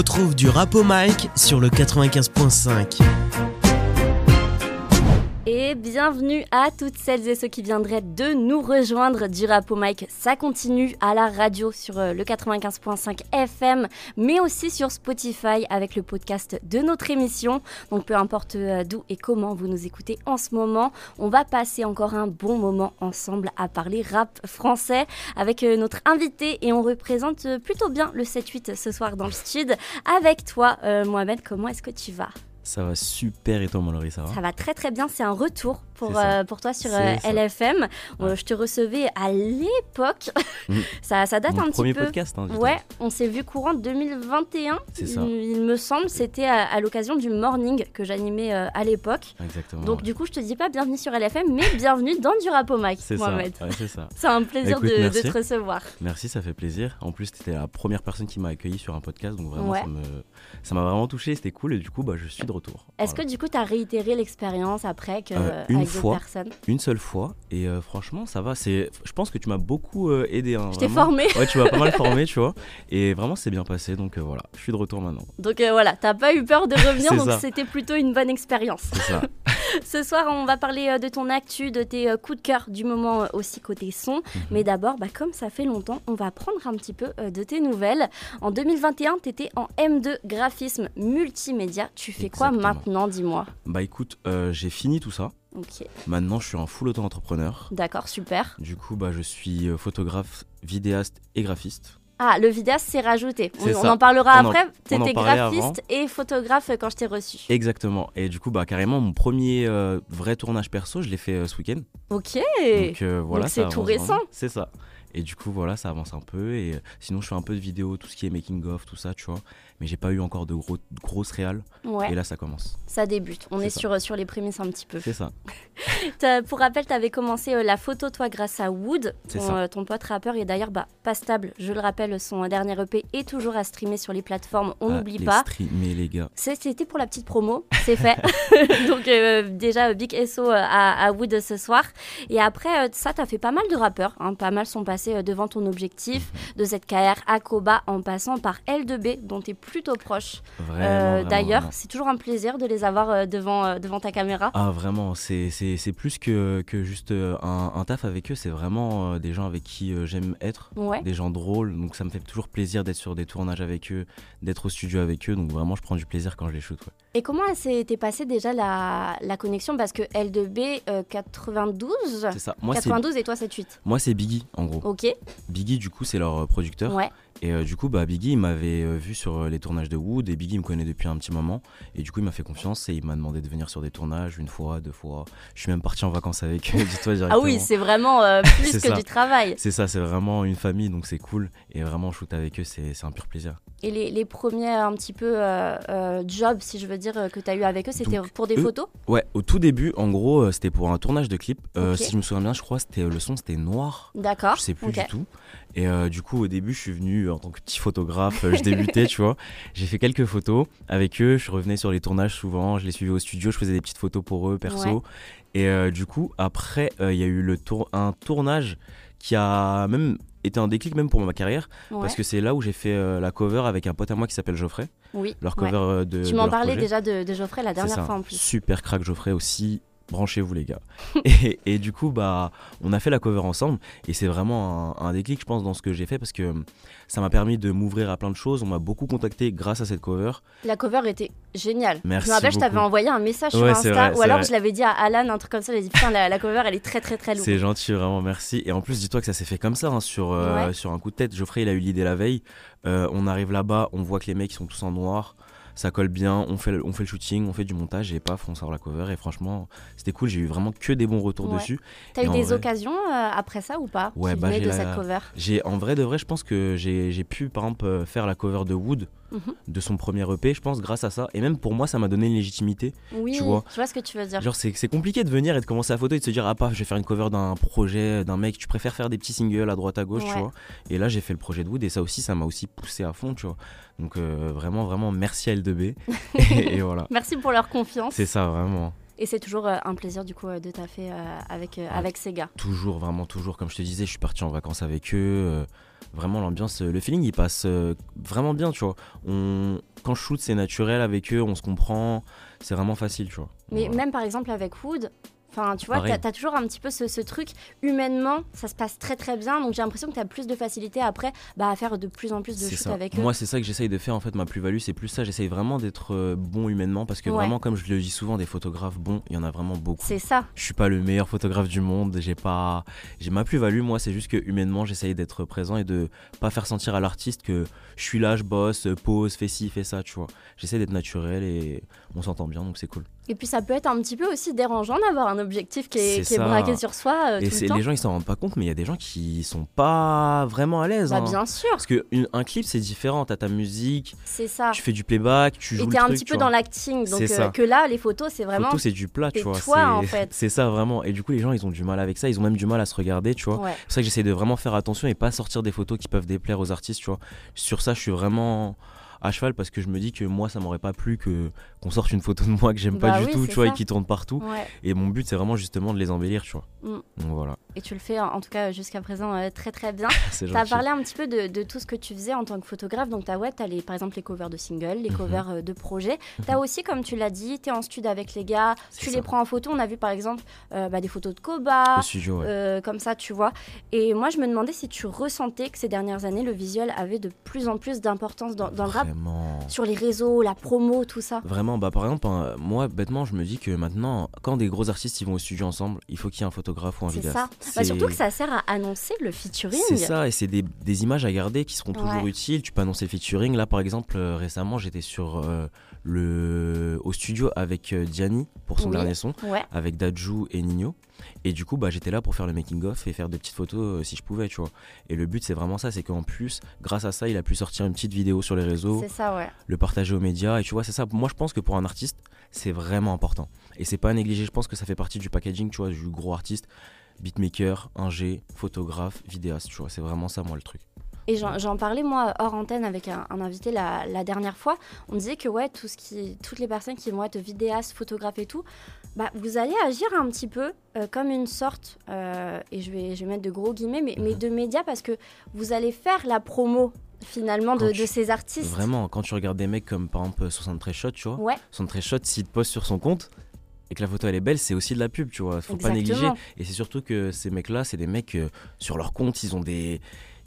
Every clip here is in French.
Retrouve du rap au mic sur le 95.5. Bienvenue à toutes celles et ceux qui viendraient de nous rejoindre du Rap au Mic. Ça continue à la radio sur euh, le 95.5 FM, mais aussi sur Spotify avec le podcast de notre émission. Donc peu importe euh, d'où et comment vous nous écoutez en ce moment, on va passer encore un bon moment ensemble à parler rap français avec euh, notre invité et on représente plutôt bien le 7-8 ce soir dans le studio. Avec toi, Mohamed, comment est-ce que tu vas? Ça va super et toi, ça va Ça va très très bien. C'est un retour pour, euh, pour toi sur euh, LFM. Euh, je te recevais à l'époque. Mm. ça, ça date un petit premier peu. podcast. Hein, ouais, on s'est vu courant 2021. C'est ça. Il, me semble. C'était à, l'occasion du morning que j'animais à l'époque. Exactement. Donc du coup, je te dis pas bienvenue sur LFM, mais bienvenue dans du rap au mic, Mohamed. c'est ça. c'est un plaisir de, de, te recevoir. Merci, ça fait plaisir. En plus, tu étais la première personne qui m'a accueilli sur un podcast, donc vraiment, ça m'a vraiment touché. C'était cool et du coup, bah, je suis de retour. Est-ce que du coup, tu as réitéré l'expérience après que, euh, une avec fois, personnes Une seule fois. Et euh, franchement, ça va. C'est, je pense que tu m'as beaucoup euh, aidé. Hein, je t'ai formé. Ouais, tu m'as pas mal formé, tu vois. Et vraiment, c'est bien passé. Donc voilà, je suis de retour maintenant. Donc voilà, t'as pas eu peur de revenir. donc c'était plutôt une bonne expérience. C'est ça. Ce soir, on va parler de ton actu, de tes coups de cœur du moment aussi côté son. Mhm. Mais d'abord, bah, comme ça fait longtemps, on va prendre un petit peu de tes nouvelles. En 2021, tu étais en M2 graphisme multimédia. Tu fais quoi maintenant, dis-moi? Bah écoute, euh, j'ai fini tout ça. Ok. Maintenant, je suis un full auto-entrepreneur. D'accord, super. Du coup, bah, je suis euh, photographe, vidéaste et graphiste. Ah, le vidéaste s'est rajouté. On, en parlera après. Tu étais graphiste et photographe quand je t'ai reçu. Exactement. Et du coup, bah, carrément, mon premier euh, vrai tournage perso, je l'ai fait ce week-end. Ok. Donc, voilà, c'est tout récent. C'est ça. Et du coup, voilà, ça avance un peu. Et sinon, je fais un peu de vidéos, tout ce qui est making of, tout ça, tu vois mais j'ai pas eu encore de, gros, grosses réales. Et là, ça commence. Ça débute. On est, sur, sur les prémices un petit peu. C'est ça. pour rappel, tu avais commencé euh, la photo, toi, grâce à Wood, ton, euh, ton pote rappeur. Et d'ailleurs, bah, pas stable, je le rappelle, son dernier EP est toujours à streamer sur les plateformes. On ah, n'oublie pas. Streamer, les gars. C'était pour la petite promo. C'est fait. Donc, euh, déjà, Big SO à, Wood ce soir. Et après, ça, tu as fait pas mal de rappeurs. Hein. pas mal sont passés devant ton objectif. Mhm. De ZKR à Koba, en passant par L2B, dont tu es plutôt proche. Euh, d'ailleurs, c'est toujours un plaisir de les avoir euh, devant, euh, devant ta caméra. Ah, vraiment, c'est plus que, que juste un, taf avec eux, c'est vraiment des gens avec qui j'aime être, des gens drôles. Donc ça me fait toujours plaisir d'être sur des tournages avec eux, d'être au studio avec eux. Donc vraiment, je prends du plaisir quand je les shoot. Et comment s'était passée déjà la, la, connexion? Parce que L2B 92 C'est ça. Moi, 92 et toi 78 Moi, c'est Biggie en gros. Ok. Biggie, du coup, c'est leur producteur. Ouais. Et euh, du coup, bah, Biggie, il m'avait euh, vu sur euh, les tournages de Wood et Biggie me connaît depuis un petit moment. Et du coup, il m'a fait confiance et il m'a demandé de venir sur des tournages une fois, deux fois. Je suis même parti en vacances avec eux, dis-toi directement. Ah oui, c'est vraiment plus que du travail. C'est ça, c'est vraiment une famille, donc c'est cool. Et vraiment, shoot avec eux, c'est un pur plaisir. Et les, les, premiers un petit peu jobs, si je veux dire, que tu as eu avec eux, c'était pour des photos? Ouais, au tout début, en gros, c'était pour un tournage de clip. Si je me souviens bien, je crois c'était le son, c'était noir. D'accord. Je sais plus du tout. Et du coup, au début, je suis venu en tant que petit photographe euh, je débutais, tu vois. J'ai fait quelques photos avec eux, je revenais sur les tournages souvent, je les suivais au studio, je faisais des petites photos pour eux, perso. Et euh, du coup, après, euh, il y a eu le tour un tournage qui a même été un déclic même pour ma carrière parce que c'est là où j'ai fait la cover avec un pote à moi qui s'appelle Geoffrey. Oui. Leur cover de. Tu m'en parlais déjà de, de, Geoffrey la dernière fois en plus. Super crack Geoffrey aussi branchez-vous les gars. et, du coup, bah, on a fait la cover ensemble et c'est vraiment un, déclic, je pense, dans ce que j'ai fait parce que ça m'a permis de m'ouvrir à plein de choses. On m'a beaucoup contacté grâce à cette cover. La cover était géniale. Merci. Je me rappelle, je t'avais envoyé un message sur Insta ou alors je l'avais dit à Alan, un truc comme ça. J'ai dit, putain, la, cover, elle est très, très, très lourde. C'est gentil, vraiment, merci. Et en plus, dis-toi que ça s'est fait comme ça, hein, sur, euh, sur un coup de tête. Geoffrey, il a eu l'idée la veille. Euh, on arrive là-bas, on voit que les mecs, sont tous en noir ça colle bien, on fait, on fait le shooting, on fait du montage et paf, on sort la cover. Et franchement, c'était cool, j'ai eu vraiment que des bons retours dessus. T'as eu des occasions euh, après ça ou pas Ouais, bah, de cette cover? J'ai En vrai de vrai, je pense que j'ai pu par exemple euh, faire la cover de Wood. De son premier EP, je pense, grâce à ça. Et même pour moi, ça m'a donné une légitimité. Oui, tu vois. je vois ce que tu veux dire. Genre, c'est compliqué de venir et de commencer à photo et de se dire, ah, paf, je vais faire une cover d'un projet, d'un mec. Tu préfères faire des petits singles à droite à gauche, tu vois. Et là, j'ai fait le projet de Wood et ça aussi, ça m'a aussi poussé à fond, tu vois. Donc, euh, vraiment, vraiment, merci à L2B. et, voilà. Merci pour leur confiance. C'est ça, vraiment. Et c'est toujours euh, un plaisir du coup euh, de taffer avec, Ah. avec ces gars. Toujours, vraiment toujours. Comme je te disais, je suis parti en vacances avec eux. Vraiment, l'ambiance, euh, le feeling, il passe euh, vraiment bien, tu vois. On... Quand je shoot, c'est naturel avec eux, on se comprend. C'est vraiment facile, tu vois. Mais Voilà. même par exemple avec Wood, enfin tu vois, t'as as toujours un petit peu ce, ce truc, humainement, ça se passe très très bien, donc j'ai l'impression que t'as plus de facilité après bah, à faire de plus en plus de ça. avec eux. Moi, c'est ça que j'essaye de faire en fait. Ma plus-value, c'est plus ça. J'essaye vraiment d'être euh, bon humainement parce que Ouais. vraiment, comme je le dis souvent, des photographes bons, il y en a vraiment beaucoup. C'est ça. Je suis pas le meilleur photographe du monde. J'ai pas, j'ai ma plus-value. Moi, c'est juste que humainement, j'essaye d'être présent et de pas faire sentir à l'artiste que je suis là, je bosse, pose, fais ci, fais ça, tu vois. J'essaie d'être naturel et on s'entend bien, donc c'est cool. Et puis ça peut être un petit peu aussi dérangeant d'avoir un objectif qui est, qui braqué sur soi euh, et tout c'est le temps. les gens, ils s'en rendent pas compte, mais il y a des gens qui sont pas vraiment à l'aise. Bah, hein. bien sûr, Parce que une- un clip, c'est différent. T'as ta musique, c'est ça. tu fais du playback, tu joues Et t'es un truc, petit peu dans l'acting, donc euh, que là, les photos, c'est vraiment. Photo, c'est du plat, tu vois. toi, en fait. C'est ça, vraiment. Et du coup, les gens, ils ont du mal avec ça. Ils ont même du mal à se regarder, tu vois. Ouais. C'est pour ça que j'essaie de vraiment faire attention et pas sortir des photos qui peuvent déplaire aux artistes, tu vois. Sur ça, je suis vraiment à cheval parce que je me dis que moi, ça m'aurait pas plu que qu'on sorte une photo de moi que j'aime Bah pas du oui, tout, tu vois, ça. et qui tourne partout. Ouais. Et mon but, c'est vraiment justement de les embellir, tu vois. Mm. Donc voilà, Et tu le fais en tout cas jusqu'à présent euh, très très bien. T'as gentil. parlé un petit peu de, de tout ce que tu faisais en tant que photographe. Donc, t'as ouais, as les, par exemple les covers de singles, les Mhm. covers euh, de projets. T'as aussi, comme tu l'as dit, t'es en studio avec les gars, tu ça. les prends en photo. On a vu par exemple euh, bah, des photos de Koba, Au studio, ouais. euh, comme ça, tu vois. Et moi, je me demandais si tu ressentais que ces dernières années, le visuel avait de plus en plus d'importance dans, dans le rap, Vraiment. sur les réseaux, la promo, tout ça. Vraiment, bah par exemple, hein, moi bêtement, je me dis que maintenant, quand des gros artistes ils vont au studio ensemble, il faut qu'il y ait un photographe ou un C'est vidéaste. ça. Bah, C'est- surtout que ça sert à annoncer le featuring. C'est ça, et c'est des, des images à garder qui seront toujours Ouais. utiles. Tu peux annoncer le featuring. Là, par exemple, euh, récemment, j'étais sur euh, le au studio avec euh, Diani pour son Oui. dernier son, Ouais. avec Dajou et Nino. Et du coup, bah, j'étais là pour faire le making of et faire des petites photos euh, si je pouvais, tu vois. Et le but, c'est vraiment ça, c'est qu'en plus, grâce à ça, il a pu sortir une petite vidéo sur les réseaux, C'est ça, ouais. le partager aux médias. Et tu vois, c'est ça. Moi, je pense que pour un artiste, c'est vraiment important. Et c'est pas à négliger. Je pense que ça fait partie du packaging, tu vois, du gros artiste. Beatmaker, ingé, photographe, vidéaste, tu vois, c'est vraiment ça, moi, le truc. Et j'en parlais moi hors antenne avec un, un invité la, la dernière fois. On disait que ouais, tout ce qui, toutes les personnes qui vont être vidéastes, photographes et tout, bah, vous allez agir un petit peu euh, comme une sorte, euh, et je vais, je vais mettre de gros guillemets, mais, mais Mhm. de médias parce que vous allez faire la promo finalement de, Quand tu- de ces artistes. Vraiment, quand tu regardes des mecs comme par exemple 73 Shot, tu vois, Ouais, 73 Shot, s'il te poste sur son compte et que la photo elle est belle, c'est aussi de la pub, tu vois. Faut pas négliger. Et c'est surtout que ces mecs-là, c'est des mecs euh, sur leur compte, ils ont des,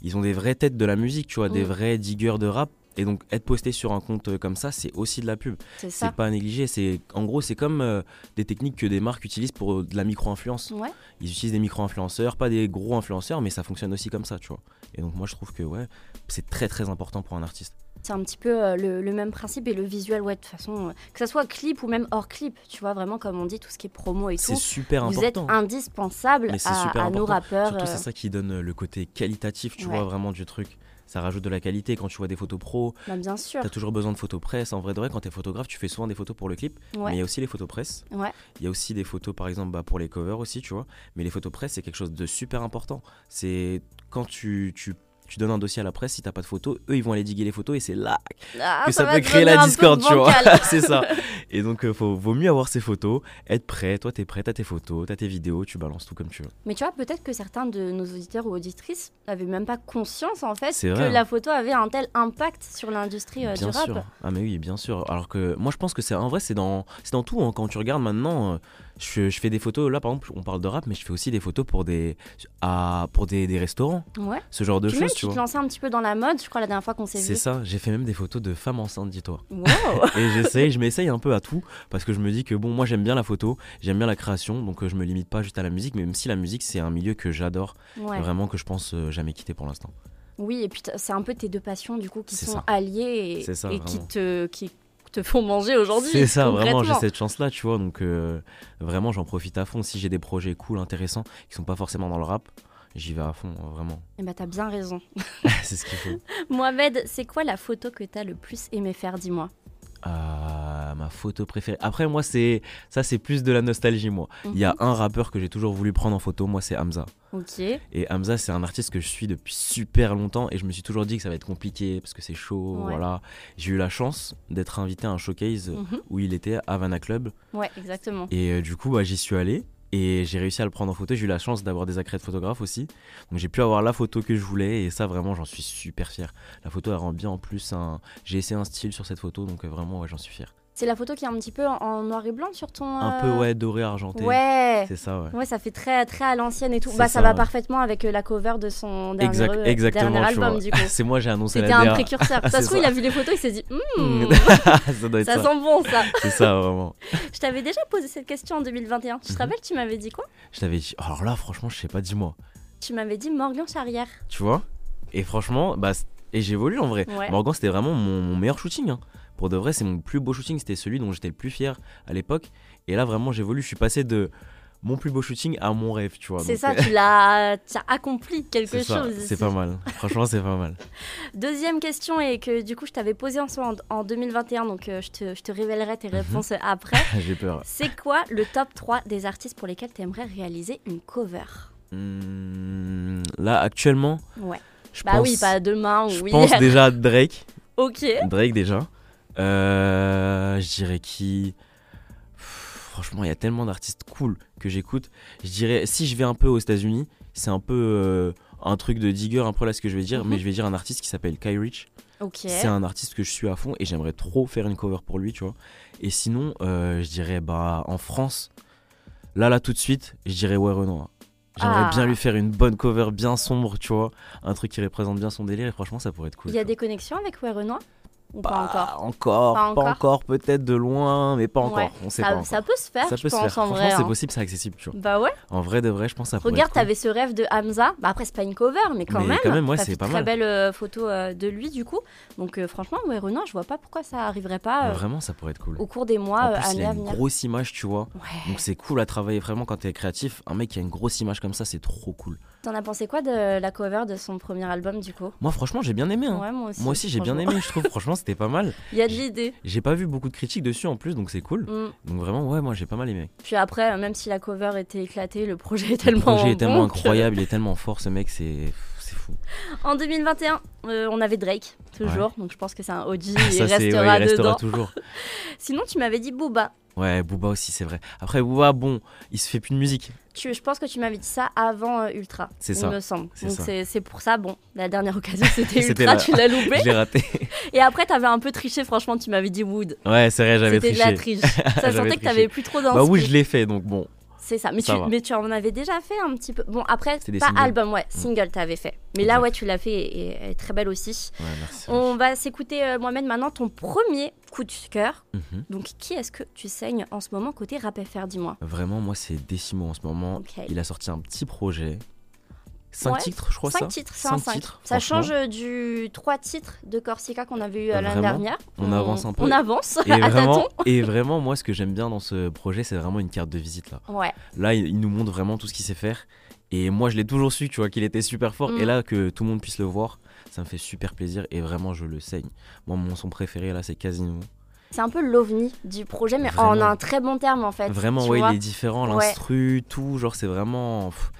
ils ont des vraies têtes de la musique, tu vois, des Mm. vrais diggers de rap. Et donc être posté sur un compte euh, comme ça, c'est aussi de la pub. C'est pas à négliger. C'est en gros, c'est comme euh, des techniques que des marques utilisent pour euh, de la micro-influence. Ouais. Ils utilisent des micro-influenceurs, pas des gros influenceurs, mais ça fonctionne aussi comme ça, tu vois. Et donc moi, je trouve que ouais, c'est très très important pour un artiste. C'est un petit peu euh, le, le même principe et le visuel, ouais, de toute façon, euh, que ça soit clip ou même hors clip, tu vois, vraiment comme on dit, tout ce qui est promo et C'est tout. super Vous êtes important. indispensable c'est à, super à nos important. rappeurs. Surtout, euh, c'est ça qui donne euh, le côté qualitatif, tu Ouais. vois, vraiment du truc. Ça rajoute de la qualité quand tu vois des photos pro. bah, bien sûr. T'as toujours besoin de photos presse. En vrai de vrai, quand t'es photographe, tu fais souvent des photos pour le clip. Mais il Ouais. y a aussi les photos presse. Ouais. Il y a aussi des photos, par exemple, bah, pour les covers aussi, tu vois. Mais les photos presse, c'est quelque chose de super important. C'est quand tu, tu, tu donnes un dossier à la presse, si t'as pas de photos, eux, ils vont aller diguer les photos et c'est là Ah, que ça, peut créer la discorde, tu vois. c'est ça. Et donc, euh, faut, vaut mieux avoir ces photos, être prêt. Toi, t'es prêt, t'as tes photos, t'as tes vidéos, tu balances tout comme tu veux. Mais tu vois, peut-être que certains de nos auditeurs ou auditrices n'avaient même pas conscience en fait que hein. la photo avait un tel impact sur l'industrie euh, du rap. sûr. Ah mais oui, bien sûr. Alors que moi je pense que c'est en vrai c'est dans c'est dans tout. hein. Quand tu regardes maintenant, euh, je, je fais des photos. Là par exemple, on parle de rap, mais je fais aussi des photos pour des à, pour des, des restaurants. Ouais. Ce genre de choses, tu te lançais un petit peu dans la mode, je crois, la dernière fois qu'on s'est C'est vu. ça. J'ai fait même des photos de femmes enceintes, dis-toi. Wow. Et j'essaye, je m'essaye un peu à tout parce que je me dis que bon, moi j'aime bien la photo, j'aime bien la création, donc euh, je me limite pas juste à la musique, même si la musique c'est un milieu que j'adore, Ouais. vraiment que je pense euh, jamais quitter pour l'instant. Oui, et puis c'est un peu tes deux passions du coup qui C'est sont ça. alliées et, C'est ça, et qui te qui te font manger aujourd'hui. C'est ça, vraiment, j'ai cette chance-là, tu vois. Donc, euh, vraiment, j'en profite à fond. Si j'ai des projets cool, intéressants, qui sont pas forcément dans le rap, j'y vais à fond, euh, vraiment. Eh ben, t'as bien raison. c'est ce qu'il faut. Mohamed, c'est quoi la photo que t'as le plus aimé faire, dis-moi? Ah, ma photo préférée. Après, moi, c'est ça, c'est plus de la nostalgie, moi. Il y a Mhm. un rappeur que j'ai toujours voulu prendre en photo, moi, c'est Hamza. Ok. Et Hamza, c'est un artiste que je suis depuis super longtemps et je me suis toujours dit que ça va être compliqué parce que c'est chaud. Ouais. Voilà. J'ai eu la chance d'être invité à un showcase Mhm. où il était à Havana Club. Ouais, exactement. Et euh, du coup, bah, j'y suis allé et j'ai réussi à le prendre en photo. J'ai eu la chance d'avoir des accrètes photographes aussi. Donc j'ai pu avoir la photo que je voulais et ça, vraiment, j'en suis super fier. La photo, elle rend bien en plus. un- J'ai essayé un style sur cette photo, donc euh, vraiment, ouais, j'en suis fier. C'est la photo qui est un petit peu en, en noir et blanc sur ton. Un euh, peu, ouais, doré, argenté. Ouais. C'est ça, ouais. Ouais, ça fait très, très à l'ancienne et tout. Bah, ça, ça, va ouais. parfaitement avec euh, la cover de son dernier, Exact- euh, exactement, dernier album, vois. du coup. C'est moi, j'ai annoncé la C'était un précurseur. Ça se trouve, il a vu les photos, il s'est dit Hmm, ça doit être ça ça. sent bon ça. C'est ça, vraiment. Je t'avais déjà posé cette question en 2021. Tu te Mhm. rappelles, tu m'avais dit quoi? Je t'avais dit, alors là, franchement, je sais pas, dis-moi. Tu m'avais dit Morgan Charrière. Tu vois? Et franchement, bah, et j'évolue en vrai. Ouais. Morgan, c'était vraiment mon, mon meilleur shooting. hein. Pour de vrai, c'est mon plus beau shooting. C'était celui dont j'étais le plus fier à l'époque. Et là, vraiment, j'évolue. Je suis passé de mon plus beau shooting à mon rêve, tu vois. C'est ça, euh, tu l'as accompli quelque chose. C'est pas mal. Franchement, c'est pas mal. Deuxième question et que du coup je t'avais posée en, soi en, en 2021, donc euh, je, te, je te révélerai Mhm. tes réponses après. J'ai peur. C'est quoi le top 3 des artistes pour lesquels tu aimerais réaliser une cover? Hmm, là, actuellement, Ouais. je Bah pense, oui, pas demain je pense déjà à Drake. Ok. Drake déjà. Euh, je dirais qui Franchement, il y a tellement d'artistes cool que j'écoute. Je dirais, si je vais un peu aux États-Unis, c'est un peu euh, un truc de digger, un peu là ce que je vais dire, Mhm. mais je vais dire un artiste qui s'appelle Kai Rich. C'est un artiste que je suis à fond et j'aimerais trop faire une cover pour lui, tu vois. Et sinon, euh, je dirais, bah, en France, là, là, tout de suite, je dirais Ouais Renoir. J'aimerais Ah. bien lui faire une bonne cover bien sombre, tu vois. Un truc qui représente bien son délire et franchement, ça pourrait être cool. Il y a des connexions avec Ouais Renoir Ou vois. pas Bah, encore encore, Pas encore encore, peut-être de loin, mais pas encore. Ouais. On sait ça, pas. encore. ça peut se faire, Ça je peut se faire. en Franchement, vrai. c'est hein. possible, c'est accessible, tu vois. Bah ouais. En vrai de vrai, je pense que ça Regarde, cool. t'avais ce rêve de Hamza. Bah après, c'est pas une cover, mais quand Mais même. quand même, ouais, c'est pas très mal. belle euh, photo euh, de lui, du coup. Donc euh, franchement, ouais, Renoir, je vois pas pourquoi ça arriverait pas Vraiment, ça pourrait être cool. au cours des mois, En plus, il années a à une grosse image, tu vois. Ouais. Donc c'est cool à travailler vraiment quand t'es créatif. Un mec qui a une grosse image comme ça, c'est trop cool. T'en as pensé quoi de la cover de son premier album, du coup? Moi, franchement, j'ai bien aimé. hein. Ouais, moi aussi. Aussi, j'ai bien aimé, je trouve. Franchement, c'était pas mal. Il y a de l'idée. J'ai pas vu beaucoup de critiques dessus en plus, donc c'est cool. Mm. Donc vraiment, ouais, moi j'ai pas mal aimé. Puis après, euh, même si la cover était éclatée, le projet est Le tellement projet est tellement bon que- incroyable, il est tellement fort, ce mec, c'est c'est fou. En 2021, euh, on avait Drake, toujours. Donc je pense que c'est un OG, il c'est- ouais, restera il restera dedans. toujours. Sinon, tu m'avais dit Booba. Ouais, Booba aussi, c'est vrai. Après, Booba, bon, il se fait plus de musique. Tu, je pense que tu m'avais dit ça avant euh, Ultra. C'est il ça, me semble. Donc c'est pour ça, bon, la dernière occasion c'était Ultra, la- tu l'as loupé. Je l'ai raté. Et après, t'avais un peu triché, franchement, tu m'avais dit Wood. Ouais, c'est vrai, j'avais C'était de triché. la triche. Ça sentait que triché. t'avais plus trop d'inspi. Bah oui, je l'ai fait, donc bon. C'est ça. Mais tu, Ça va. mais tu en avais déjà fait un petit peu. Bon, après, pas. Mm. album, ouais, single t'avais fait. Mais là, ouais, tu l'as fait et et très belle aussi. Ouais, merci. On va s'écouter, euh, Mohamed, maintenant ton premier coup de cœur. Mhm. Donc, qui est-ce que tu saignes en ce moment côté rap FR, dis-moi Vraiment, moi, c'est Décimo en ce moment. Il a sorti un petit projet. 5 Ouais, titres, je crois ça 5 titres, c'est un Cinq 5. titres, Ça change euh, du 3 titres de Corsica qu'on avait eu euh, l'année dernière. On avance un peu. On avance Et à vraiment, et vraiment, moi, ce que j'aime bien dans ce projet, c'est vraiment une carte de visite là. Ouais, Là, il, il nous montre vraiment tout ce qu'il sait faire. Et moi, je l'ai toujours su, tu vois, qu'il était super fort. Mm. Et là, que tout le monde puisse le voir, ça me fait super plaisir. Et vraiment, je le saigne. Moi, mon son préféré là, c'est Casino. c'est un peu l'ovni du projet, mais Vraiment. en un très bon terme en fait. Vraiment, ouais, vois. il est différent, Ouais. l'instru, tout. Genre, c'est vraiment. pff.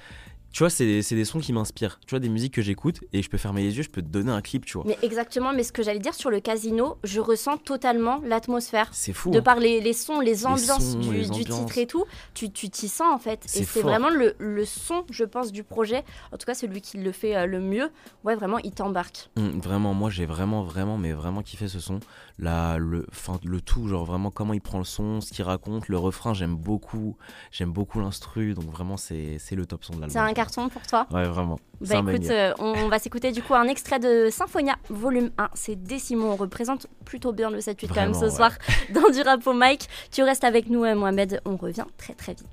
Tu vois, c'est des sons qui m'inspirent. Tu vois, des musiques que j'écoute et je peux fermer les yeux, je peux te donner un clip, tu vois. Mais exactement, mais ce que j'allais dire sur le casino, je ressens totalement l'atmosphère. C'est fou. De hein. par les, les sons, les ambiances sons, du, les du titre et tout, tu tu t'y sens en fait. Et c'est vraiment le, le son, je pense, du projet. En tout cas, celui qui le fait euh, le mieux. Ouais, vraiment, il t'embarque. Hum, vraiment, moi j'ai vraiment, vraiment, mais vraiment kiffé ce son. Le, fin, le tout, genre vraiment comment il prend le son, ce qu'il raconte, le refrain, j'aime beaucoup. J'aime beaucoup l'instru, donc vraiment c'est c'est le top son de l'album. Carton pour toi Ouais, vraiment. Bah écoute, euh, on, on va s'écouter du coup un extrait de Symphonia volume 1. C'est Décimo, on représente plutôt bien le 7-8 quand même ce ouais. soir dans du rap au mic. Tu restes avec nous euh, Mohamed, on revient très très vite.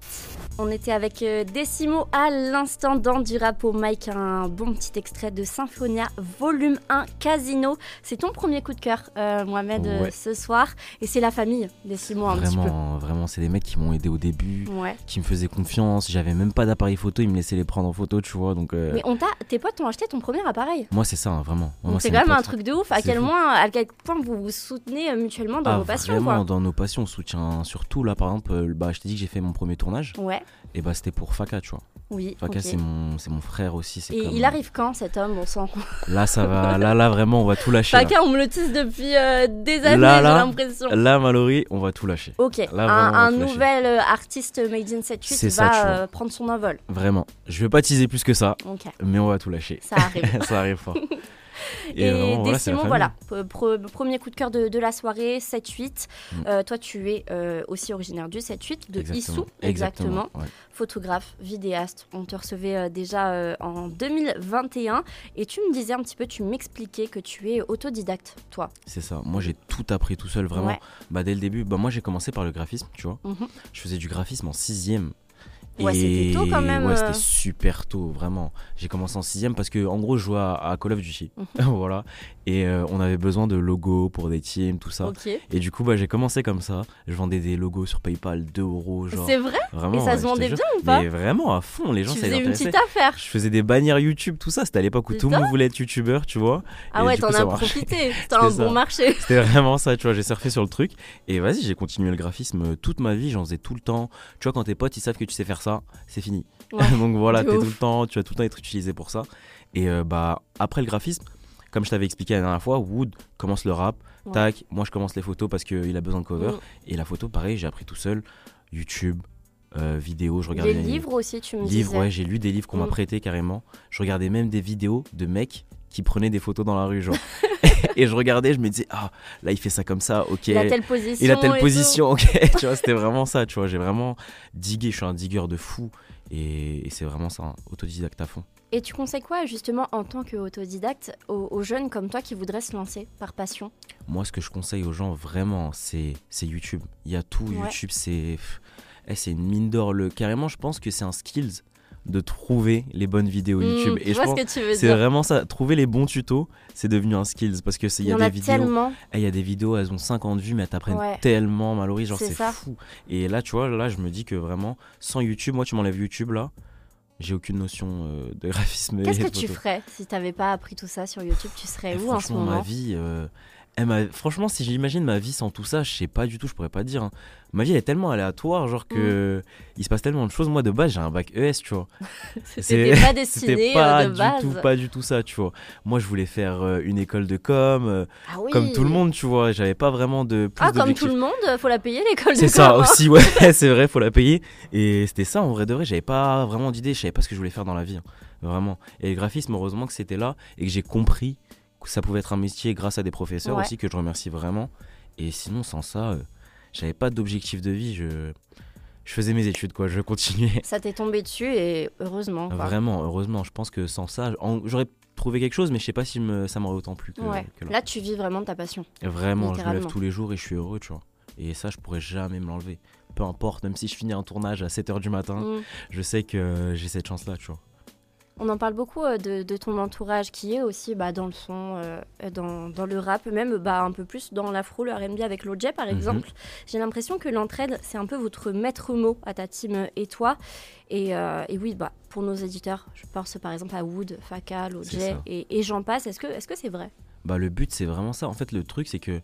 On était avec euh, Décimo à l'instant dans du rap au mic, un bon petit extrait de Symphonia volume 1 Casino. C'est ton premier coup de cœur euh, Mohamed euh, Ouais. ce soir et c'est la famille Décimo un petit Vraiment, vraiment, c'est des mecs qui m'ont aidé au début. Ouais. qui me faisaient confiance. J'avais même pas d'appareil photo, ils me laissaient les prendre en photo, tu vois. Donc, euh, Mais on t'a, tes potes t'ont acheté ton premier appareil. moi, c'est ça, hein, vraiment. C'est quand même un truc de ouf. À quel, point, à quel point vous vous soutenez mutuellement dans Ah, vos passions, vraiment, quoi. dans nos passions, on soutient surtout là, par exemple, bah, je t'ai dit que j'ai fait mon premier tournage, Ouais, et bah c'était pour Faka, tu vois. oui. Faka, c'est mon, c'est mon frère aussi. c'est Et comme- il arrive quand cet homme, on sent Là, ça va, là, là, vraiment, on va tout lâcher. là. Faka, on me le tisse depuis euh, des années, j'ai l'impression. Là, Mallory, on va tout lâcher. Ok, Là, un, lâcher. nouvel euh, artiste Made in 7 C'est ça, va tu vois. euh, prendre son envol. Vraiment. Je vais pas teaser plus que ça, mais on va tout lâcher. ça arrive. ça arrive fort. Et, vraiment, voilà, Décimon, premier coup de cœur de, de la soirée, 7-8. Mm. Euh, toi, tu es euh, aussi originaire du 7-8, de Issou, Exactement. exactement. ouais. Photographe, vidéaste. On te recevait euh, déjà en 2021. Et tu me disais un petit peu, tu m'expliquais que tu es autodidacte, toi. C'est ça. Moi, j'ai tout appris tout seul, vraiment. Ouais. Bah, dès le début, bah, moi, j'ai commencé par le graphisme, tu vois. Mhm. Je faisais du graphisme en sixième. Ouais, c'était tôt quand même, Ouais, euh. c'était super tôt, vraiment. J'ai commencé en sixième parce que, en gros, je jouais à, à Call of Duty. Mhm. voilà. Et euh, on avait besoin de logos pour des teams, tout ça. Ok. Et du coup, bah, j'ai commencé comme ça. Je vendais des logos sur PayPal, 2 euros. C'est vrai? Vraiment. Et ça ouais, se vendait bien ou pas? Mais vraiment à fond, les gens, Tu ça faisais une petite affaire. Je faisais des bannières YouTube, tout ça. C'était à l'époque où tout le monde voulait être YouTubeur, tu vois. Ah Et ouais, t'en as profité. C'était un bon marché. C'était vraiment ça, tu vois. J'ai surfé sur le truc. Et vas-y, j'ai continué le graphisme toute ma vie. J'en faisais tout le temps. Tu vois, quand tes potes, ils savent que tu sais faire ça, c'est fini. Ouais, Donc voilà, ouf. tout le temps, tu vas tout le temps être utilisé pour ça. Et euh, bah, après le graphisme, comme je t'avais expliqué la dernière fois, Wood commence le rap. Ouais. Tac, moi je commence les photos parce qu'il a besoin de cover. Mm. Et la photo, pareil, j'ai appris tout seul. YouTube, euh, vidéo, je Les regardais. livres aussi, tu me Livres, disais. ouais, j'ai lu des livres qu'on m'a Mm. prêtés carrément. Je regardais même des vidéos de mecs qui prenaient des photos dans la rue, genre. et je regardais, je me disais, ah, là il fait ça comme ça, ok. Il a telle position. Il a telle tout. position, ok. tu vois, c'était vraiment ça, tu vois. J'ai vraiment digué, je suis un digueur de fou. Et, et c'est vraiment ça, hein, autodidacte à fond. Et tu conseilles quoi justement en tant qu'autodidacte aux, aux jeunes comme toi qui voudraient se lancer par passion? Moi, ce que je conseille aux gens, vraiment, c'est YouTube. Il y a tout, Ouais. YouTube, c'est eh, c'est une mine d'or. Le... Carrément, je pense que c'est un skills de trouver les bonnes vidéos YouTube. Hmm, Et je pense ce que tu veux c'est vraiment ça. Trouver les bons tutos, c'est devenu un skills. Parce que il y a des a vidéos. tellement. Eh, Il y a des vidéos, elles ont 50 vues, mais elles t'apprennent Ouais. tellement, Mallory, genre C'est fou. Et là, tu vois, là, je me dis que vraiment, sans YouTube, moi, tu m'enlèves YouTube, là, j'ai aucune notion euh, de graphisme. Qu'est-ce que tu ferais si t'avais pas appris tout ça sur YouTube? Tu serais Eh, où en ce franchement, ma moment? vie, euh, eh, ma- franchement, si j'imagine ma vie sans tout ça, je sais pas du tout, je pourrais pas dire. hein. Ma vie elle est tellement aléatoire, genre que il se passe tellement de choses. Moi, de base, j'ai un bac ES, tu vois. C'était pas destiné C'était pas euh, de du base. tout, pas du tout ça, tu vois. Moi, je voulais faire euh, une école de com, euh, Ah oui. comme tout le monde, tu vois. J'avais pas vraiment de plus Ah, comme tout le monde, faut la payer l'école de C'est ça com, hein. aussi, ouais, c'est vrai, faut la payer. Et c'était ça, en vrai de vrai, j'avais pas vraiment d'idée, je savais pas ce que je voulais faire dans la vie, hein, vraiment. Et le graphisme, heureusement que c'était là et que j'ai compris ça pouvait être un métier grâce à des professeurs Ouais. aussi, que je remercie vraiment. Et sinon, sans ça, euh, j'avais pas d'objectif de vie, je, je faisais mes études, quoi, je continuais. Ça t'est tombé dessus et heureusement. Quoi. Vraiment, heureusement, je pense que sans ça, j'aurais trouvé quelque chose, mais je sais pas si me- ça m'aurait autant plu que, Ouais. que là. Là, tu vis vraiment de ta passion. Vraiment, je me lève tous les jours et je suis heureux, tu vois. Et ça, je pourrais jamais me l'enlever. Peu importe, même si je finis un tournage à 7h du matin, Mm. je sais que j'ai cette chance-là, tu vois. On en parle beaucoup euh, de, de ton entourage qui est aussi bah, dans le son, euh, dans, dans le rap, même bah, un peu plus dans l'afro, le RB avec Lojay par Mhm. exemple. J'ai l'impression que l'entraide, c'est un peu votre maître mot à ta team et toi. Et, euh, et oui, bah, pour nos éditeurs, je pense par exemple à Wood, Faka, ça. et, et j'en passe. Est-ce que c'est vrai? Bah, le but, c'est vraiment ça. En fait, le truc, c'est que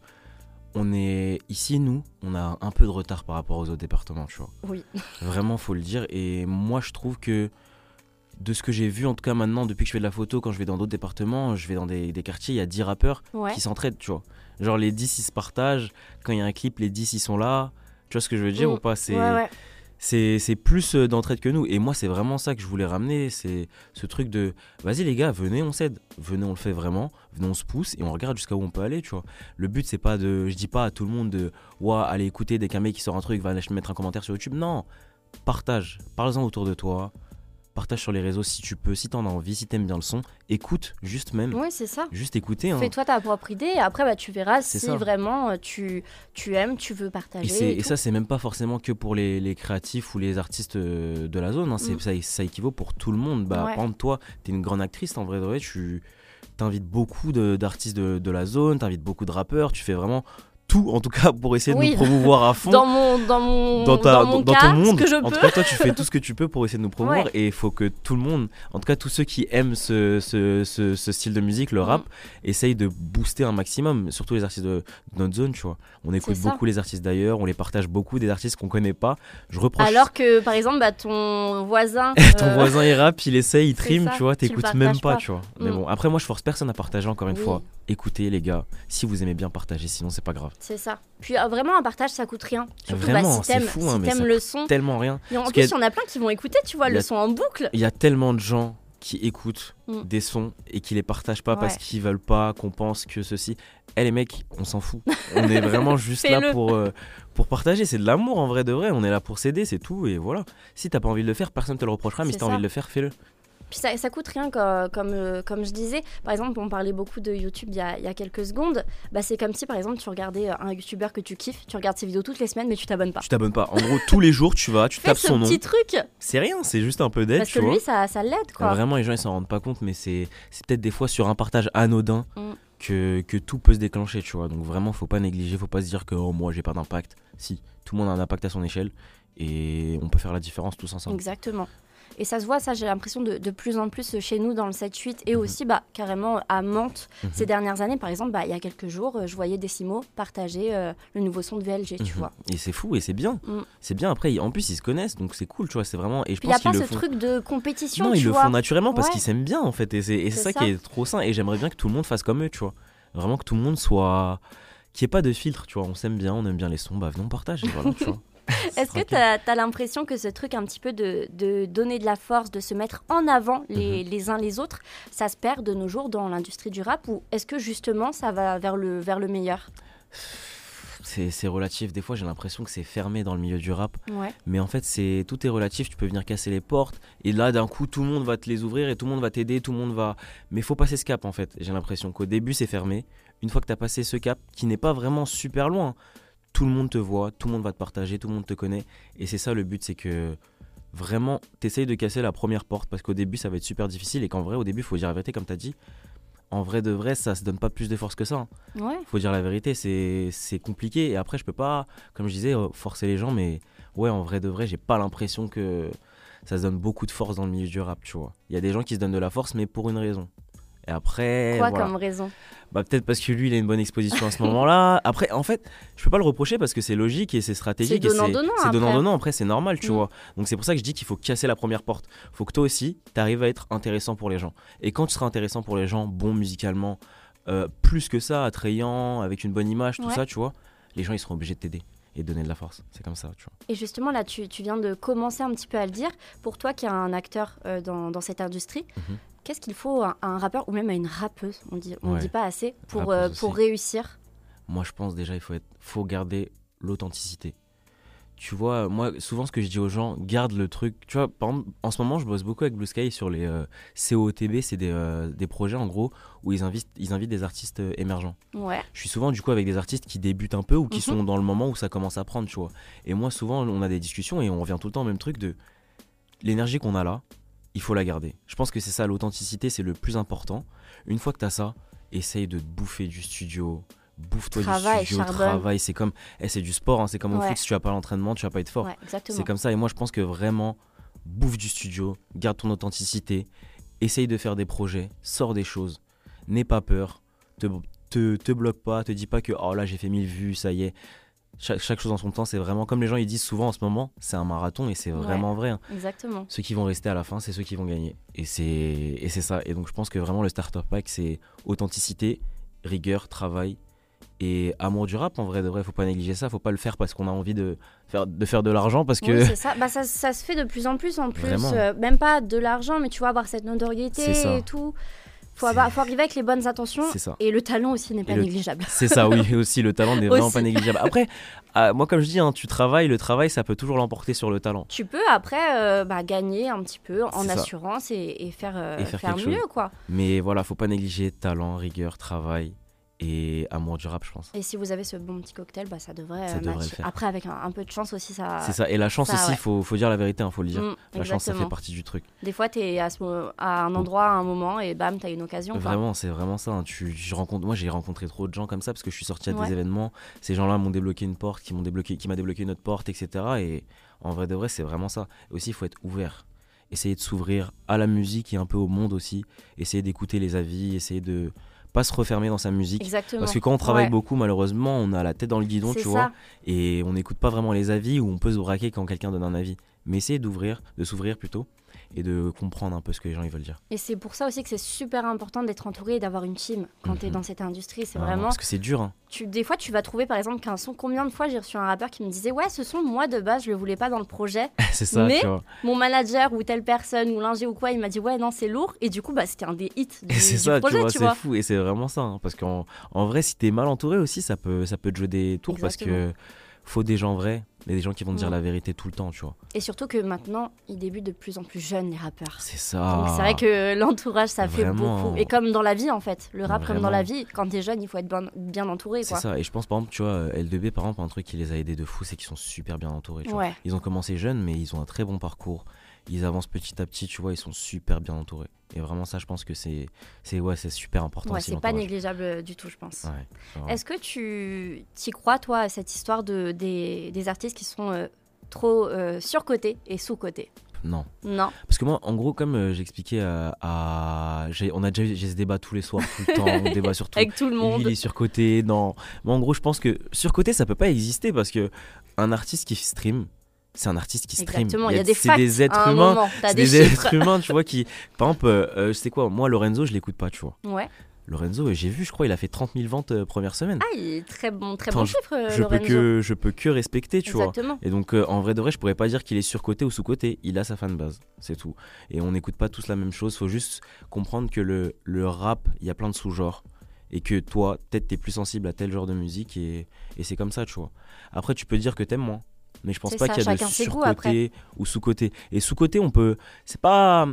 on est ici, nous, on a un peu de retard par rapport aux autres départements, tu vois. Oui. Vraiment, faut le dire. Et moi, je trouve que de ce que j'ai vu, en tout cas maintenant, depuis que je fais de la photo, quand je vais dans d'autres départements, je vais dans des, des quartiers, il y a 10 rappeurs Ouais. qui s'entraident, tu vois. Genre, les 10, ils se partagent. Quand il y a un clip, les 10, ils sont là. Tu vois ce que je veux dire Mm. ou pas? C'est Ouais, ouais. c'est c'est plus euh, d'entraide que nous. Et moi, c'est vraiment ça que je voulais ramener. C'est ce truc de vas-y, les gars, venez, on s'aide. Venez, on le fait vraiment. Venez, on se pousse et on regarde jusqu'à où on peut aller, tu vois. Le but, c'est pas de. Je dis pas à tout le monde de. Ouah, allez écouter dès qu'un mec qui sort un truc, va aller mettre un commentaire sur YouTube. Non. Partage. Parle-en autour de toi. Partage sur les réseaux si tu peux, si t'en as envie, si t'aimes bien le son. Écoute, juste même. Oui, c'est ça. Juste écouter. hein. Fais-toi ta propre idée et après bah, tu verras si ça. vraiment euh, tu, tu aimes, tu veux partager. et ça, c'est même pas forcément que pour les, les créatifs ou les artistes euh, de la zone. hein. Mm. ça, ça équivaut pour tout le monde. Bah, Ouais. Par exemple, toi, t'es une grande actrice, en vrai de vrai. Tu t'invites beaucoup de- d'artistes de, de la zone, t'invites beaucoup de rappeurs. Tu fais vraiment tout. en tout cas, pour essayer de Oui. nous promouvoir à fond. Dans mon, dans mon, dans, ta- dans mon dans cas, ton monde. ce que je en tout cas, toi, tu fais tout ce que tu peux pour essayer de nous promouvoir. Ouais. Et il faut que tout le monde, en tout cas, tous ceux qui aiment ce, ce, ce- ce style de musique, le rap, Mm. essayent de booster un maximum. Surtout les artistes de, de notre zone, tu vois. On écoute beaucoup les artistes d'ailleurs, on les partage beaucoup, des artistes qu'on connaît pas. Je reproche. Alors que, par exemple, bah, ton voisin. ton euh, voisin il rappe, il essaye, il trime, tu vois, t'écoutes même pas, pas. tu vois. Mais Mm. bon, après moi je force personne à partager encore une Oui. fois. Écoutez les gars, si vous aimez bien partager, sinon c'est pas grave. C'est ça. Puis euh, vraiment, un partage, ça coûte rien. Surtout bah, Vraiment, si c'est t'aimes fou, si hein, mais ça le son. Tellement rien. Et en Parce plus, il y en a plein qui vont écouter, tu vois, le a- son en boucle. Il y a tellement de gens qui écoutent Mm. des sons et qui les partagent pas parce qu'ils veulent pas qu'on pense que ceci. Eh les mecs, on s'en fout. On est vraiment juste là pour, euh, pour partager. C'est de l'amour en vrai de vrai. On est là pour s'aider, c'est tout. Et voilà. Si t'as pas envie de le faire, personne te le reprochera. Mais si t'as envie de le faire, fais-le. Puis ça, ça coûte rien, co- comme, euh, comme je disais. Par exemple, on parlait beaucoup de YouTube il y a, il y a quelques secondes. Bah, c'est comme si, par exemple, tu regardais euh, un YouTuber que tu kiffes, tu regardes ses vidéos toutes les semaines, mais tu t'abonnes pas. Tu t'abonnes pas. En gros, tous les jours, tu vas, tu Fais tapes ce son nom. petit truc, C'est rien, c'est juste un peu d'aide, parce tu que vois. lui, ça, ça l'aide, quoi. Vraiment, les gens ils s'en rendent pas compte, mais c'est c'est peut-être des fois sur un partage anodin Mm. que, que tout peut se déclencher, tu vois. Donc vraiment, faut pas négliger, faut pas se dire que oh, moi j'ai pas d'impact. Si, tout le monde a un impact à son échelle et on peut faire la différence tous ensemble. Exactement. Et ça se voit, ça, j'ai l'impression de, de plus en plus chez nous dans le 7-8 et Mhm. aussi bah, carrément à Mantes. Mhm. Ces dernières années, par exemple, bah, il y a quelques jours, euh, je voyais Décimo partager euh, le nouveau son de VLG, tu Mhm. vois. Et c'est fou et c'est bien. Mm. C'est bien. Après, en plus, ils se connaissent, donc c'est cool, tu vois. C'est vraiment. Et je Puis il n'y a pense pas ce font. truc de compétition, Non, tu ils le font naturellement parce Ouais. qu'ils s'aiment bien en fait. Et C'est ça, ça. qui est trop sain. Et j'aimerais bien que tout le monde fasse comme eux, tu vois. Vraiment que tout le monde soit. Qu'il n'y ait pas de filtre, tu vois. On s'aime bien, on aime bien les sons, bah venons partager, voilà, tu vois. Est-ce que tu as, l'impression que ce truc un petit peu de, de donner de la force, de se mettre en avant les, Mhm. les uns les autres, ça se perd de nos jours dans l'industrie du rap ou est-ce que justement ça va vers le, vers le meilleur? C'est c'est relatif. Des fois, j'ai l'impression que c'est fermé dans le milieu du rap. Ouais. Mais en fait, c'est tout est relatif. Tu peux venir casser les portes et là, d'un coup, tout le monde va te les ouvrir et tout le monde va t'aider, tout le monde va. Mais faut passer ce cap en fait. J'ai l'impression qu'au début, c'est fermé. Une fois que tu as passé ce cap, qui n'est pas vraiment super loin, tout le monde te voit, tout le monde va te partager, tout le monde te connaît. Et c'est ça le but, c'est que vraiment, t'essayes de casser la première porte parce qu'au début, ça va être super difficile et qu'en vrai, au début, faut dire la vérité, comme tu as dit. En vrai de vrai, ça se donne pas plus de force que ça. hein Ouais. faut dire la vérité, c'est c'est compliqué. Et après, je peux pas, comme je disais, euh, forcer les gens, mais ouais, en vrai de vrai, j'ai pas l'impression que ça se donne beaucoup de force dans le milieu du rap, tu vois. Il y a des gens qui se donnent de la force, mais pour une raison. Et après, Quoi voilà. comme raison? Bah, peut-être parce que lui, il a une bonne exposition à ce moment-là. Après, en fait, je peux pas le reprocher parce que c'est logique et c'est stratégique. et donnant-donnant, C'est donnant-donnant, après, c'est normal, tu Mm. vois. Donc c'est pour ça que je dis qu'il faut casser la première porte. faut que toi aussi, tu arrives à être intéressant pour les gens. Et quand tu seras intéressant pour les gens, bon musicalement, euh, plus que ça, attrayant, avec une bonne image, tout Ouais. ça, tu vois, les gens, ils seront obligés de t'aider et de donner de la force. C'est comme ça, tu vois. Et justement, là, tu, tu viens de commencer un petit peu à le dire. Pour toi qui es un acteur euh, dans, dans cette industrie, Mhm. Qu'est-ce qu'il faut à un rappeur ou même à une rappeuse? On dit, on Ouais. dit pas assez pour, euh, pour réussir. Moi, je pense déjà, il faut, être, faut garder l'authenticité. Tu vois, moi, souvent, ce que je dis aux gens, garde le truc. Tu vois, par exemple, en ce moment, je bosse beaucoup avec Blue Sky sur les euh, COTB. C'est des, euh, des projets, en gros, où ils invitent, ils invitent des artistes euh, émergents. Ouais. Je suis souvent, du coup, avec des artistes qui débutent un peu ou qui Mhm. sont dans le moment où ça commence à prendre, tu vois. Et moi, souvent, on a des discussions et on revient tout le temps au même truc de l'énergie qu'on a là, il faut la garder. Je pense que c'est ça, l'authenticité, c'est le plus important. Une fois que tu as ça, essaye de te bouffer du studio. Bouffe-toi du Travail, studio, charbonne. travail. C'est comme, eh, c'est du sport, hein, c'est comme au Ouais. foot. Si tu as pas l'entraînement, tu vas pas être fort. Ouais. C'est comme ça. Et moi, je pense que vraiment, bouffe du studio, garde ton authenticité, essaye de faire des projets, sors des choses, n'aie pas peur, te, te, te bloque pas, te dis pas que oh là j'ai fait 1000 vues, ça y est. Chaque, chaque chose en son temps, c'est vraiment comme les gens ils disent souvent en ce moment, c'est un marathon et c'est Ouais. vraiment vrai. hein. Exactement. Ceux qui vont rester à la fin, c'est ceux qui vont gagner. Et c'est ça. Et donc je pense que vraiment le starter pack, c'est authenticité, rigueur, travail et amour du rap. En vrai, de vrai, faut pas négliger ça. Faut pas le faire parce qu'on a envie de faire de, faire de l'argent parce que Oui, ça. Bah, ça. Ça se fait de plus en plus en plus. Euh, même pas de l'argent, mais tu vois, avoir cette notoriété et tout. Faut, avoir- faut arriver avec les bonnes intentions. ça. Et le talent aussi n'est pas le- négligeable. C'est ça, oui, aussi le talent n'est vraiment pas négligeable. Après, euh, moi comme je dis, hein, tu travailles, le travail, ça peut toujours l'emporter sur le talent. Tu peux après euh, bah, gagner un petit peu en assurance et, et faire, euh, Et faire faire mieux, chose. quoi. Mais voilà, faut pas négliger talent, rigueur, travail et amour du rap, je pense. Et si vous avez ce bon petit cocktail, bah, ça devrait, Ça euh, devrait faire. Après, avec un, un peu de chance aussi, ça. C'est ça. Et la chance ça, aussi, ouais. faut, faut dire la vérité, il faut le dire. Mm, la chance, ça fait partie du truc. Des fois, tu es à, ce mo- à un endroit, à un moment, et bam, tu as une occasion. Vraiment, c'est vraiment ça. hein. Tu, je rencontre, moi, j'ai rencontré trop de gens comme ça parce que je suis sorti à Ouais. des événements. Ces gens-là m'ont débloqué une porte, qui m'ont débloqué, qui m'a débloqué une autre porte, etc. Et en vrai de vrai, c'est vraiment ça. Et aussi, il faut être ouvert. Essayer de s'ouvrir à la musique et un peu au monde aussi. Essayer d'écouter les avis, essayer de pas se refermer dans sa musique. Exactement. Parce que quand on travaille Ouais. beaucoup, malheureusement, on a la tête dans le guidon, tu ça. vois, et on n'écoute pas vraiment les avis ou on peut se braquer quand quelqu'un donne un avis. Mais essayer d'ouvrir, de s'ouvrir plutôt, et de comprendre un peu ce que les gens ils veulent dire. Et c'est pour ça aussi que c'est super important d'être entouré et d'avoir une team quand tu es Mhm. dans cette industrie. C'est Vraiment, vraiment. Parce que c'est dur, hein. Tu, des fois, tu vas trouver par exemple qu'un son. Combien de fois j'ai reçu un rappeur qui me disait Ouais, ce son, moi de base, je le voulais pas dans le projet. c'est ça, Mais- tu vois. Mon manager ou telle personne ou l'ingé ou quoi, il m'a dit Ouais, non, c'est lourd. Et du coup, bah, c'était un des hits du, Et c'est du ça, projet, tu vois, tu c'est fou. Et c'est vraiment ça. hein, parce qu'en en vrai, si t'es mal entouré aussi, ça peut, ça peut te jouer des tours. Parce que. Faut des gens vrais et des gens qui vont te dire Mm. la vérité tout le temps, tu vois. Et surtout que maintenant, ils débutent de plus en plus jeunes, les rappeurs. C'est ça. Donc c'est vrai que l'entourage, ça fait beaucoup. Et comme dans la vie, en fait. Le rap, comme dans la vie, quand t'es jeune, il faut être bien, bien entouré, C'est ça. Et je pense, par exemple, tu vois, L2B, par exemple, un truc qui les a aidés de fou, c'est qu'ils sont super bien entourés. tu vois. Ouais. Ils ont commencé jeunes, mais ils ont un très bon parcours. Ils avancent petit à petit, tu vois, ils sont super bien entourés. Et vraiment, ça, je pense que c'est c'est ouais, c'est super important. Ouais, c'est pas négligeable euh, du tout, je pense. Ouais. Est-ce que tu t'y crois, toi, à cette histoire de, des, des artistes qui sont euh, trop euh, surcotés et sous-cotés? Non. Non. Parce que moi, en gros, comme euh, j'expliquais à. on a déjà eu j'ai ce débat tous les soirs, tout le temps, on débat sur tout. Avec tout le Lui, monde. il est surcoté, non. Mais en gros, je pense que surcoté, ça peut pas exister parce que un artiste qui stream, c'est un artiste qui stream. Exactement, il y a des c'est des êtres humains. moment. C'est des, êtres humains, tu vois, qui. Par exemple, euh, euh, sais quoi, moi, Lorenzo, je l'écoute pas, tu vois. Ouais. Lorenzo, j'ai vu, je crois, il a fait 30 000 ventes euh, première semaine. Ah, il est très bon, très bon chiffre, euh, je, peux Lorenzo. que, je peux que respecter, tu vois. Exactement. Et donc, euh, en vrai de vrai, je pourrais pas dire qu'il est surcoté ou sous-coté. Il a sa fanbase, c'est tout. Et on n'écoute pas tous la même chose. Faut juste comprendre que le, le rap, il y a plein de sous-genres. Et que toi, peut-être, t'es plus sensible à tel genre de musique. Et, et c'est comme ça, tu vois. Après, tu peux dire que t'aimes moins. Mais je pense pas qu'il y a de surcoté ou sous-coté. Et sous-coté, on peut. C'est pas.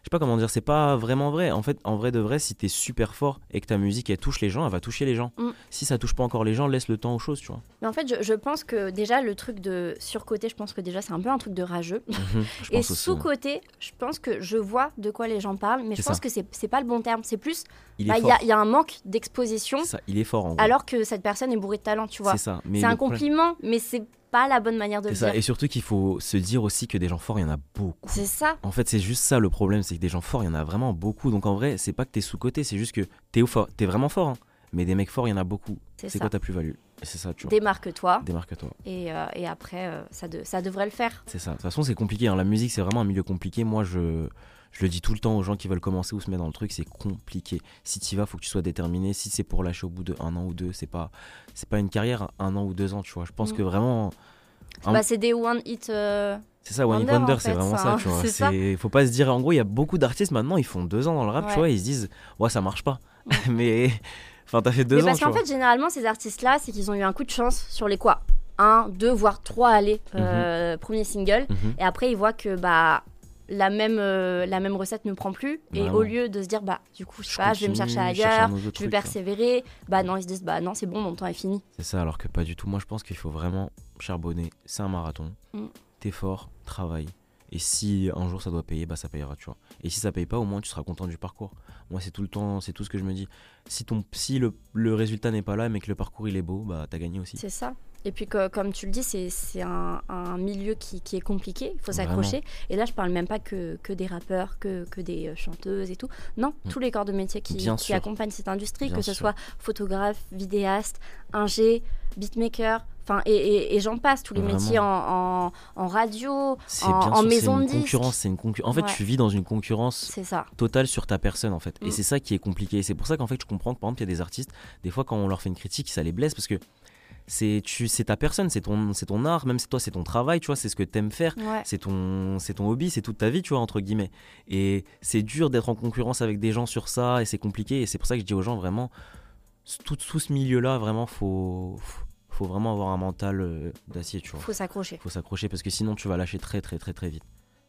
Je sais pas comment dire, c'est pas vraiment vrai. En fait, en vrai de vrai, si t'es super fort et que ta musique elle touche les gens, elle va toucher les gens. Mm. Si ça touche pas encore les gens, laisse le temps aux choses, tu vois. Mais en fait, je, je pense que déjà, le truc de surcoté, je pense que déjà, c'est un peu un truc de rageux. Mhm, Et sous-côté, je pense que je vois de quoi les gens parlent, mais je pense ça. que c'est c'est pas le bon terme. C'est plus, Il bah, y, a- il y a un manque d'exposition, il est fort en gros. alors que cette personne est bourrée de talent, tu vois. C'est ça. C'est un compliment, mais c'est pas la bonne manière de le ça. dire. Et surtout qu'il faut se dire aussi que des gens forts, il y en a beaucoup. C'est ça. En fait, c'est juste ça le problème, c'est que des gens forts, il y en a vraiment beaucoup. Donc en vrai, c'est pas que t'es sous-côté, c'est juste que t'es fort. T'es vraiment fort, hein. mais des mecs forts, il y en a beaucoup. C'est quoi ta plus-value? C'est ça, tu vois. Démarque-toi. Démarque-toi. Et, euh, et après, euh, ça, de- ça devrait le faire. C'est ça. De toute façon, c'est compliqué. hein. La musique, c'est vraiment un milieu compliqué. Moi, je, je le dis tout le temps aux gens qui veulent commencer ou se mettre dans le truc, c'est compliqué. Si tu vas, faut que tu sois déterminé. Si c'est pour lâcher au bout de un an ou deux, c'est pas, c'est pas une carrière, un an ou deux ans, tu vois. Je pense Mm. que vraiment, Un- Bah, c'est des one hit. euh, c'est ça, One Hit Wonder, c'est vraiment ça, ça, hein. tu vois. Faut pas se dire, en gros, il y a beaucoup d'artistes maintenant, ils font deux ans dans le rap, Ouais. tu vois, ils se disent, ouais, ça marche pas. Mais, enfin, t'as fait deux Mais ans, parce qu'en fait, généralement, ces artistes-là, c'est qu'ils ont eu un coup de chance sur les quoi? Un, deux, voire trois allées, euh, premier single. Mhm. Et après, ils voient que bah, la, même, euh, la même recette ne prend plus. Et Vraiment. au lieu de se dire, bah, du coup, je sais pas, je vais me chercher ailleurs, je vais truc, persévérer. Bah non, ils se disent, bah non, c'est bon, mon temps est fini. C'est ça, alors que pas du tout. Moi, je pense qu'il faut vraiment charbonner. C'est un marathon. Mm. T'es fort, travaille. Et si un jour ça doit payer, bah ça payera, tu vois. Et si ça paye pas, au moins tu seras content du parcours. Moi, c'est tout le temps, c'est tout ce que je me dis. Si, ton, si le, le résultat n'est pas là, mais que le parcours il est beau, bah t'as gagné aussi. C'est ça. Et puis, que- comme tu le dis, c'est un, un milieu qui, qui est compliqué. Il faut s'accrocher. Et là, je parle même pas que, que des rappeurs, que, que des euh, chanteuses et tout. Non, Mm. tous les corps de métier qui, accompagnent cette industrie, Bien que ce sûr. soit photographe, vidéaste, ingé, beatmaker, enfin, et, et, et j'en passe, tous les Vraiment. métiers en, en, en radio, en, bien en sûr, maison de disque. concurrence, c'est une concu- En fait, Ouais. tu vis dans une concurrence ça. totale sur ta personne en fait. Mm. Et c'est ça qui est compliqué. Et c'est pour ça qu'en fait, je comprends que par exemple, il y a des artistes, des fois quand on leur fait une critique, ça les blesse parce que c'est tu c'est ta personne, c'est ton c'est ton art, même si toi c'est ton travail, tu vois, c'est ce que t'aimes faire. Ouais. c'est ton c'est ton hobby, c'est toute ta vie, tu vois entre guillemets. Et c'est dur d'être en concurrence avec des gens sur ça et c'est compliqué et c'est pour ça que je dis aux gens vraiment tout, tout ce milieu-là vraiment faut faut vraiment avoir un mental euh, d'acier, tu vois. Faut s'accrocher. Faut s'accrocher parce que sinon tu vas lâcher très très très très vite.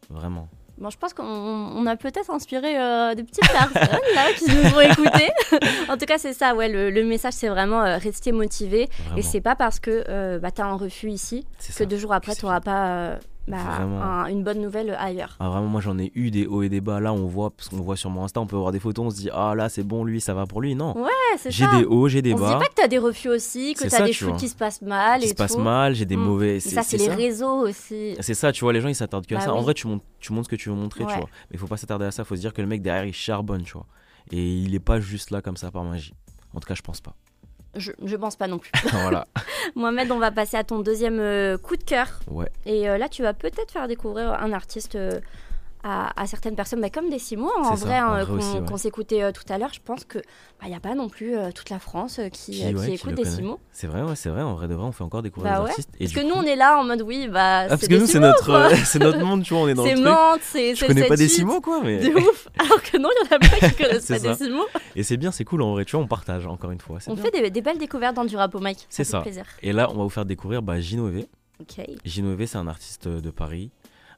Vraiment. Bon, je pense qu'on on a peut-être inspiré euh, des petites personnes là qui nous ont écoutés. en tout cas, c'est ça, ouais. Le, le message, c'est vraiment euh, rester motivé. Vraiment. Et c'est pas parce que euh, bah, tu as un refus ici que ça. deux jours après, tu n'auras pas bah, Vraiment. un- une bonne nouvelle ailleurs. Ah, vraiment, moi j'en ai eu des hauts et des bas. Là, on voit, parce qu'on voit sur mon Insta, on peut voir des photos, on se dit, ah là, c'est bon, lui, ça va pour lui. Non. Ouais, c'est j'ai des hauts, j'ai des on se dit bas. pas que tu as des refus aussi, que C'est tu as ça, des vois. qui se passent mal Qui et se passe tout. mal, j'ai des Mm. mauvais. Mais ça, c'est les réseaux aussi. C'est ça, tu vois, les gens ils s'attardent que à Bah ça. En vrai, tu montres, tu montres ce que tu veux montrer, Ouais. tu vois. Mais il faut pas s'attarder à ça, faut se dire que le mec derrière il charbonne, tu vois. Et il est pas juste là comme ça par magie. En tout cas, je pense pas. Je, je pense pas non plus. voilà. Mohamed, on va passer à ton deuxième euh, coup de cœur. Ouais. Et euh, là, tu vas peut-être faire découvrir un artiste euh, à, à certaines personnes, bah, comme Décimo, en C'est ça, vrai, en hein, vrai qu'on ouais. s'écoutait euh, tout à l'heure. Je pense qu'il n'y a pas non plus euh, toute la France euh, qui, Qui, qui ouais, qui écoute le connaît. Décimo. C'est vrai, ouais, c'est vrai. En vrai de vrai, on fait encore découvrir Bah les ouais. artistes. Et Parce que nous, on est là en mode oui, bah, Ah, parce c'est que nous, c'est notre, c'est notre monde, tu vois, on est dans le C'est truc. Mantes, c'est Je connais le pas 7-8. Décimo, quoi, mais. De ouf. Alors que non, il y en a pas qui connaissent pas ça. Décimo. Et c'est bien, c'est cool en vrai, tu vois, on partage encore une fois. On bien. fait des, des belles découvertes dans du rap au mic. C'est ça. Et là, on va vous faire découvrir bah, Ginové. Ok. Ginové, c'est un artiste de Paris.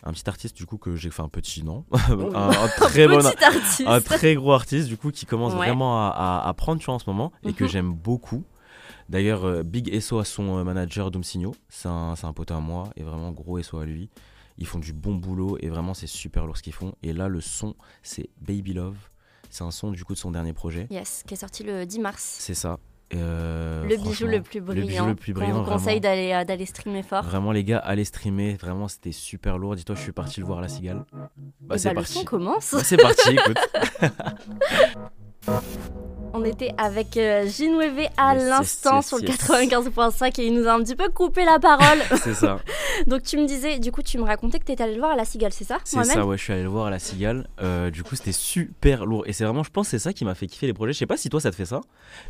Un petit artiste, du coup, que j'ai fait un petit, non un, un très bon, Petit artiste. un très gros artiste du coup qui commence Ouais. vraiment à, à- à prendre tu vois, en ce moment et que Mhm. j'aime beaucoup. D'ailleurs, euh, big SO à son euh, manager Domsigno, c'est un, c'est un pote à moi et vraiment gros SO à lui. Ils font du bon boulot et vraiment c'est super lourd ce qu'ils font. Et là, le son, c'est Baby Love. C'est un son du coup de son dernier projet. Yes, qui est sorti le 10 mars. C'est ça. Euh, le bijou le plus le brillant. bijou le plus brillant, vous conseille d'aller euh, d'aller streamer fort. Vraiment les gars, allez streamer. Vraiment, c'était super lourd. Dis-toi, je suis parti le voir à la cigale. Bah, c'est bah, le parti. son commence. Bah, c'est parti, écoute. On était avec euh, Ginweve à Yes, l'instant yes, sur le yes. 95.5 et il nous a un petit peu coupé la parole. c'est ça. Donc tu me disais, du coup tu me racontais que t'étais allé le voir à la cigale, c'est ça C'est ça, ouais, je suis allé le voir à la Cigale. Euh, du coup, c'était super lourd. Et c'est vraiment, je pense, c'est ça qui m'a fait kiffer les projets. Je sais pas si toi ça te fait ça,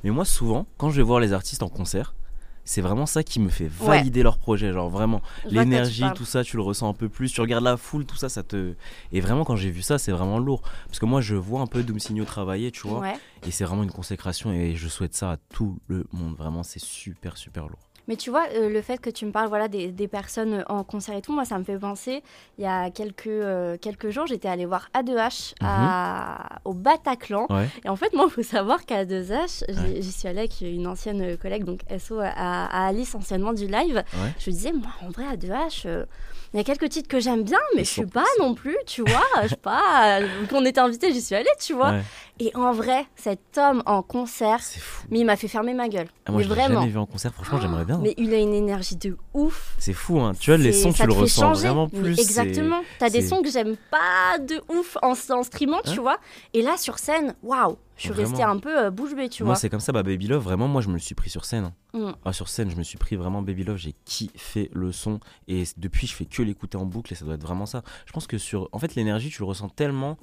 mais moi, souvent, quand je vais voir les artistes en concert, c'est vraiment ça qui me fait Ouais. valider leur projet. Genre vraiment, l'énergie, tout ça, tu le ressens un peu plus. Tu regardes la foule, tout ça, ça te. Et vraiment, quand j'ai vu ça, c'est vraiment lourd. Parce que moi, je vois un peu Doomsigno travailler, tu vois. Ouais. Et c'est vraiment une consécration. Et je souhaite ça à tout le monde. Vraiment, c'est super, super lourd. Mais tu vois, euh, le fait que tu me parles voilà, des, des personnes en concert et tout, moi ça me fait penser, il y a quelques, euh, quelques jours, j'étais allée voir A2H à- au Bataclan. Ouais. Et en fait, moi, il faut savoir qu'à 2H, j'y- suis allée avec une ancienne collègue, donc SO à, à Alice, anciennement du live. Ouais. Je lui disais, moi, en vrai, à 2H, euh, il y a quelques titres que j'aime bien, mais je suis pas non plus, tu vois. Je sais pas, euh, qu'on était invité, j'y suis allée, tu vois. Ouais. Et en vrai, cet homme en concert, fou. mais il m'a fait fermer ma gueule. Ah, moi, mais je vraiment. jamais vu en concert. Franchement, j'aimerais bien. Mais il a une énergie de ouf. C'est fou, hein. Tu vois, les sons, tu le ressens changer. vraiment plus. Exactement. T'as des sons que j'aime pas de ouf en, en streamant, tu Hein vois. Et là, sur scène, waouh, je suis restée un peu euh, bouche bée, tu Moi, vois. c'est comme ça, bah, Baby Love, vraiment, moi, je me le suis pris sur scène. hein. Mm. Ah, sur scène, je me suis pris vraiment Baby Love, j'ai kiffé le son. Et depuis, je fais que l'écouter en boucle et ça doit être vraiment ça. Je pense que sur. En fait, l'énergie, tu le ressens tellement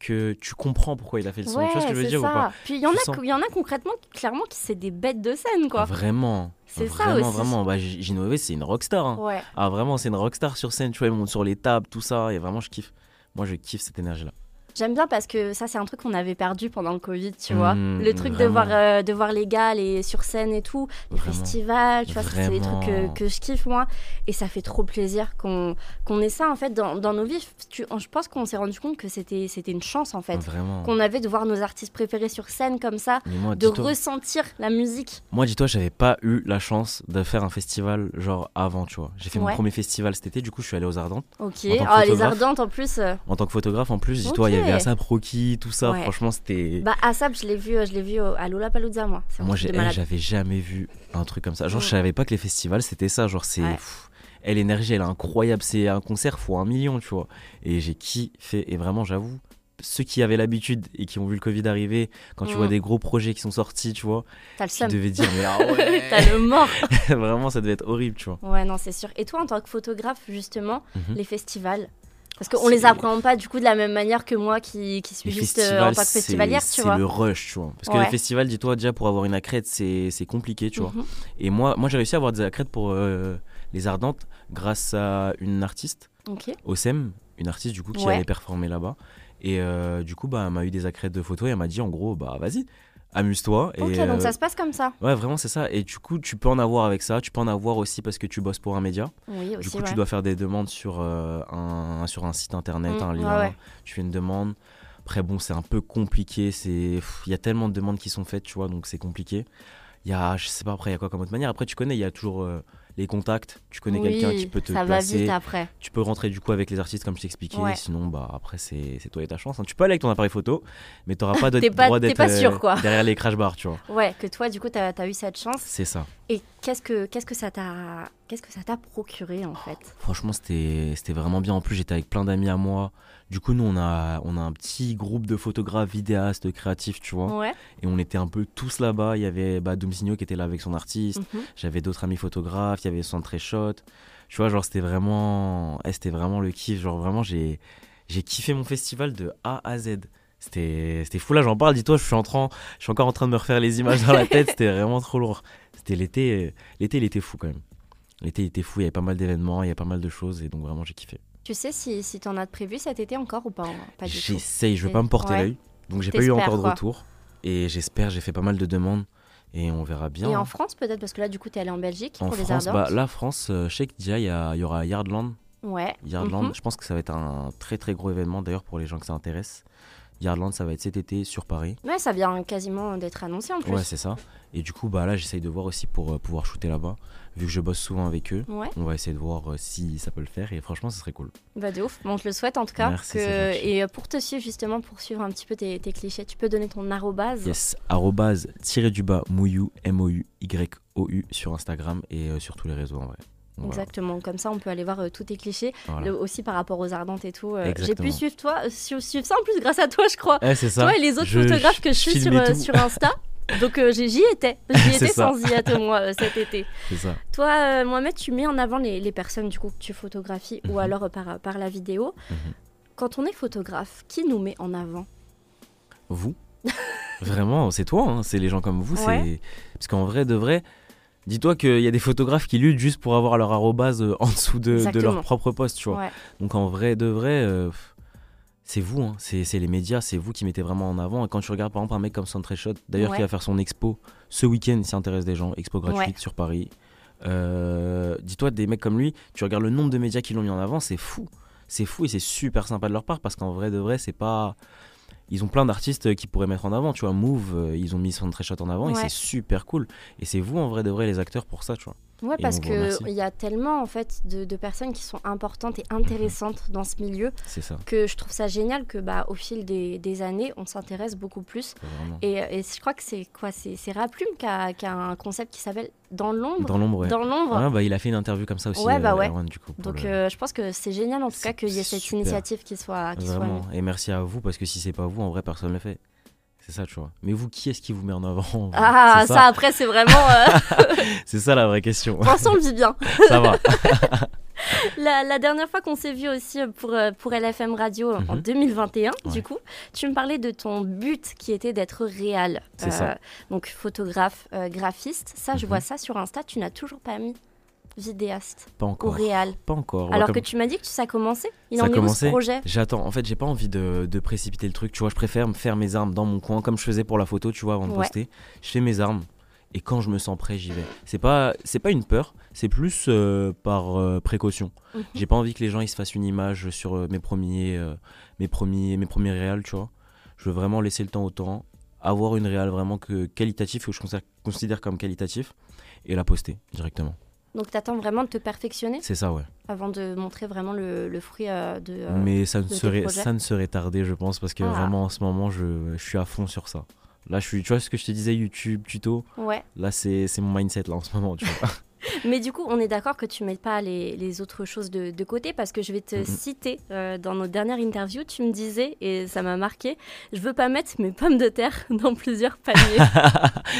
que tu comprends pourquoi il a fait le son. Ouais, tu vois ce que je veux dire ou ça. pas Puis il y en a, sens. y en a concrètement, clairement, qui c'est des bêtes de scène, quoi. Vraiment. C'est ça aussi. Vraiment, bah, Ginové, c'est une rockstar. hein. Ouais. Ah, vraiment, c'est une rockstar sur scène. Tu vois, il monte sur les tables, tout ça. Et vraiment, je kiffe. Moi, je kiffe cette énergie-là. J'aime bien parce que ça, c'est un truc qu'on avait perdu pendant le Covid, tu vois. Mm, Le truc de voir, euh, de voir les gars les sur scène et tout, les Vraiment. festivals, tu vois, c'est des trucs que, que je kiffe, moi. Et ça fait trop plaisir qu'on qu'on ait ça, en fait, dans, dans nos vies. Tu- je pense qu'on s'est rendu compte que c'était une chance, en fait. Qu'on avait de voir nos artistes préférés sur scène comme ça, moi, de ressentir la musique. Moi, dis-toi, j'avais pas eu la chance de faire un festival genre avant, tu vois. J'ai fait Ouais. mon premier festival cet été, du coup, je suis allé aux Ardentes. Ok. Ah, les ardentes, en plus. euh, En tant que photographe, en plus, dis-toi, il y Ok. Avait Asap Rocky, tout ça. Ouais. Franchement, c'était. Bah, Asap, je l'ai vu, euh, je l'ai vu à Lollapalooza, moi. Moi, j'avais jamais vu un truc comme ça. Genre, Mm. je savais pas que les festivals, c'était ça. Genre, c'est. Ouais. eh, l'énergie, elle est incroyable. C'est un concert fois un million, tu vois. Et j'ai kiffé. Et vraiment, j'avoue, ceux qui avaient l'habitude et qui ont vu le Covid arriver, quand tu Mm. vois des gros projets qui sont sortis, tu vois, T'as le tu devais dire, mais ah ouais T'as le mort. Vraiment, ça devait être horrible, tu vois. Ouais, non, c'est sûr. Et toi, en tant que photographe, justement, Mhm. les festivals Parce qu'on C'est- les appréhende pas du coup de la même manière que moi qui, qui suis Les juste euh, en tant que c'est- festivalière, tu c'est vois. le rush, tu vois. Parce que Ouais. les festivals, dis-toi, déjà pour avoir une accrète, c'est c'est compliqué, tu vois. Mhm. Et moi, moi j'ai réussi à avoir des accrètes pour euh, les Ardentes grâce à une artiste, Ok. Osem, une artiste du coup qui Ouais. avait performé là-bas. Et euh, du coup, bah, elle m'a eu des accrètes de photos et elle m'a dit en gros, bah vas-y, amuse-toi. Ok, et, donc euh, ça se passe comme ça. Ouais, vraiment, c'est ça. Et du coup, tu peux en avoir avec ça. Tu peux en avoir aussi parce que tu bosses pour un média. Oui, Du aussi, coup, ouais. tu dois faire des demandes sur, euh, un, sur un site internet, Mm, un lien. ouais. Tu fais une demande. Après, bon, c'est un peu compliqué. Il y a tellement de demandes qui sont faites, tu vois, donc c'est compliqué. Il y a, je sais pas, après, il y a quoi comme autre manière? Après, tu connais, il y a toujours euh, les contacts. Tu connais quelqu'un qui peut te ça placer. va vite après. Tu peux rentrer du coup avec les artistes comme je t'expliquais. Ouais. Sinon, bah après, c'est c'est toi et ta chance. hein. Tu peux aller avec ton appareil photo, mais t'auras pas de pas- droit d'être pas sûr, quoi. derrière les crash bars, tu vois. Ouais, que toi, du coup, t'as as eu cette chance. C'est ça. Et qu'est-ce que qu'est-ce que ça t'a qu'est-ce que ça t'a procuré en fait? Franchement, c'était c'était vraiment bien. En plus, j'étais avec plein d'amis à moi. Du coup, nous, on a, on a un petit groupe de photographes, vidéastes, créatifs, tu vois. Ouais. Et on était un peu tous là-bas. Il y avait bah, Doomsigno qui était là avec son artiste. Mhm. J'avais d'autres amis photographes. Il y avait Centré Shot. Tu vois, genre, c'était vraiment, eh, c'était vraiment le kiff. Genre, vraiment, j'ai j'ai kiffé mon festival de A à Z. C'était c'était fou. Là, j'en parle. Dis-toi, je suis, en train, je suis encore en train de me refaire les images dans la tête. C'était vraiment trop lourd. C'était l'été. L'été, il était fou quand même. L'été, il était fou. Il y avait pas mal d'événements. Il y avait pas mal de choses. Et donc, vraiment, j'ai kiffé. Tu sais si, si t'en as de prévu cet été encore ou pas Pas du tout. J'essaye, je veux pas me porter Ouais. l'œil. Donc j'ai pas eu encore de quoi. retour. Et j'espère, j'ai fait pas mal de demandes. Et on verra bien. Et en hein. France peut-être parce que là du coup t'es allé en Belgique En pour les France, ardentes. bah, la France, euh, je sais que déjà il y, a- il y aura Yardland. Ouais. Yardland, Mhm. je pense que ça va être un très très gros événement d'ailleurs pour les gens que ça intéresse. Yardland, ça va être cet été sur Paris. Ouais, ça vient quasiment d'être annoncé en plus. Ouais, c'est ça. Et du coup, bah là, j'essaye de voir aussi pour euh, pouvoir shooter là-bas. Vu que je bosse souvent avec eux, Ouais. on va essayer de voir euh, si ça peut le faire. Et franchement, ce serait cool. Bah de ouf. Bon, on te le souhaite en tout cas. Merci, que... Et euh, pour te suivre justement, pour suivre un petit peu tes, tes clichés, tu peux donner ton arrobase. Yes, arrobase tiré du bas mouillou, M-O-U-Y-O-U sur Instagram et euh, sur tous les réseaux en vrai. Voilà, Exactement, comme ça on peut aller voir euh, tous tes clichés, voilà. Le- aussi par rapport aux ardentes et tout. euh, J'ai pu suivre toi, euh, su- suivre ça en plus grâce à toi je crois. Eh, ça. Toi et les autres Je- photographes que je suis sur, sur Insta. Donc j'y étais, j'y étais sans y être moi cet été. Ça. Toi, Mohamed, tu mets en avant les, les personnes du coup que tu photographies ou Mhm. alors par, par la vidéo. Mhm. Quand on est photographe, qui nous met en avant? Vous Vraiment, c'est toi, hein, c'est les gens comme vous. Ouais. Parce qu'en vrai, de vrai, dis-toi qu'il y a des photographes qui luttent juste pour avoir leur arrobase euh, en dessous de, leur propre poste, tu vois. Ouais. Donc en vrai, de vrai, euh, c'est vous, hein, c'est les médias, c'est vous qui mettez vraiment en avant. Et quand tu regardes par exemple un mec comme Centré Shot, d'ailleurs Ouais. qui va faire son expo ce week-end, il s'intéresse des gens, expo gratuite Ouais. sur Paris. Euh, dis-toi, des mecs comme lui, tu regardes le nombre de médias qui l'ont mis en avant, c'est fou. C'est fou et c'est super sympa de leur part parce qu'en vrai, de vrai, c'est pas. Ils ont plein d'artistes qui pourraient mettre en avant, tu vois. Move, euh, ils ont mis Centré Shot en avant et c'est super cool. Et c'est vous, en vrai, de vrai, les acteurs pour ça, tu vois. Ouais, Et parce on vous que remercie. il y a tellement en fait de, de personnes qui sont importantes et intéressantes dans ce milieu ça, que je trouve ça génial que bah au fil des, des années on s'intéresse beaucoup plus. Et, et je crois que c'est quoi C'est Raplume qui a, qui a un concept qui s'appelle Dans l'ombre. Dans l'ombre, ouais. Dans l'ombre. Ah, bah, il a fait une interview comme ça aussi, Ouais, bah euh, ouais. Erwan, du coup. pour Donc le- euh, je pense que c'est génial en tout cas qu'il y ait cette super. initiative qui soit qui Vraiment. Et merci à vous parce que si c'est pas vous, en vrai, personne ne le fait. C'est ça, tu vois. Mais vous, qui est-ce qui vous met en avant Ah ça. après c'est vraiment euh, C'est ça la vraie question. Vincent le vit bien. ça va. La, la dernière fois qu'on s'est vu aussi pour, euh, pour LFM Radio euh, en Mhm. 2021, Ouais. du coup, tu me parlais de ton but qui était d'être réel. C'est ça. Donc photographe, euh, graphiste. Ça, je Mhm. vois ça sur Insta. Tu n'as toujours pas mis vidéaste Pas ou encore. réel. Pas encore. Alors comme- que tu m'as dit que ça a commencé. Il Ça en a est où ce commencé. projet? J'attends. En fait, j'ai pas envie de, de précipiter le truc. Tu vois, je préfère me faire mes armes dans mon coin, comme je faisais pour la photo, tu vois, avant de Ouais. poster. Je fais mes armes. Et quand je me sens prêt, j'y vais. C'est pas, c'est pas une peur, c'est plus euh, par euh, précaution. Mhm. J'ai pas envie que les gens ils se fassent une image sur euh, mes premiers, mes premiers, mes premiers réals, tu vois. Je veux vraiment laisser le temps au temps, avoir une réal vraiment que qualitatif que je considère, considère comme qualitatif et la poster directement. Donc tu attends vraiment de te perfectionner C'est ça, ouais. avant de montrer vraiment le, le fruit euh, de. euh, Mais ça ne serait, ça ne serait tardé, je pense, parce que Ah. vraiment en ce moment, je, je suis à fond sur ça. Là, je suis, tu vois ce que je te disais, YouTube, tuto. Ouais. Là, c'est mon mindset là en ce moment, tu vois. Mais du coup, on est d'accord que tu mets pas les, les autres choses de, de côté parce que je vais te citer euh, dans nos dernières interviews. Tu me disais, et ça m'a marqué, je veux pas mettre mes pommes de terre dans plusieurs paniers.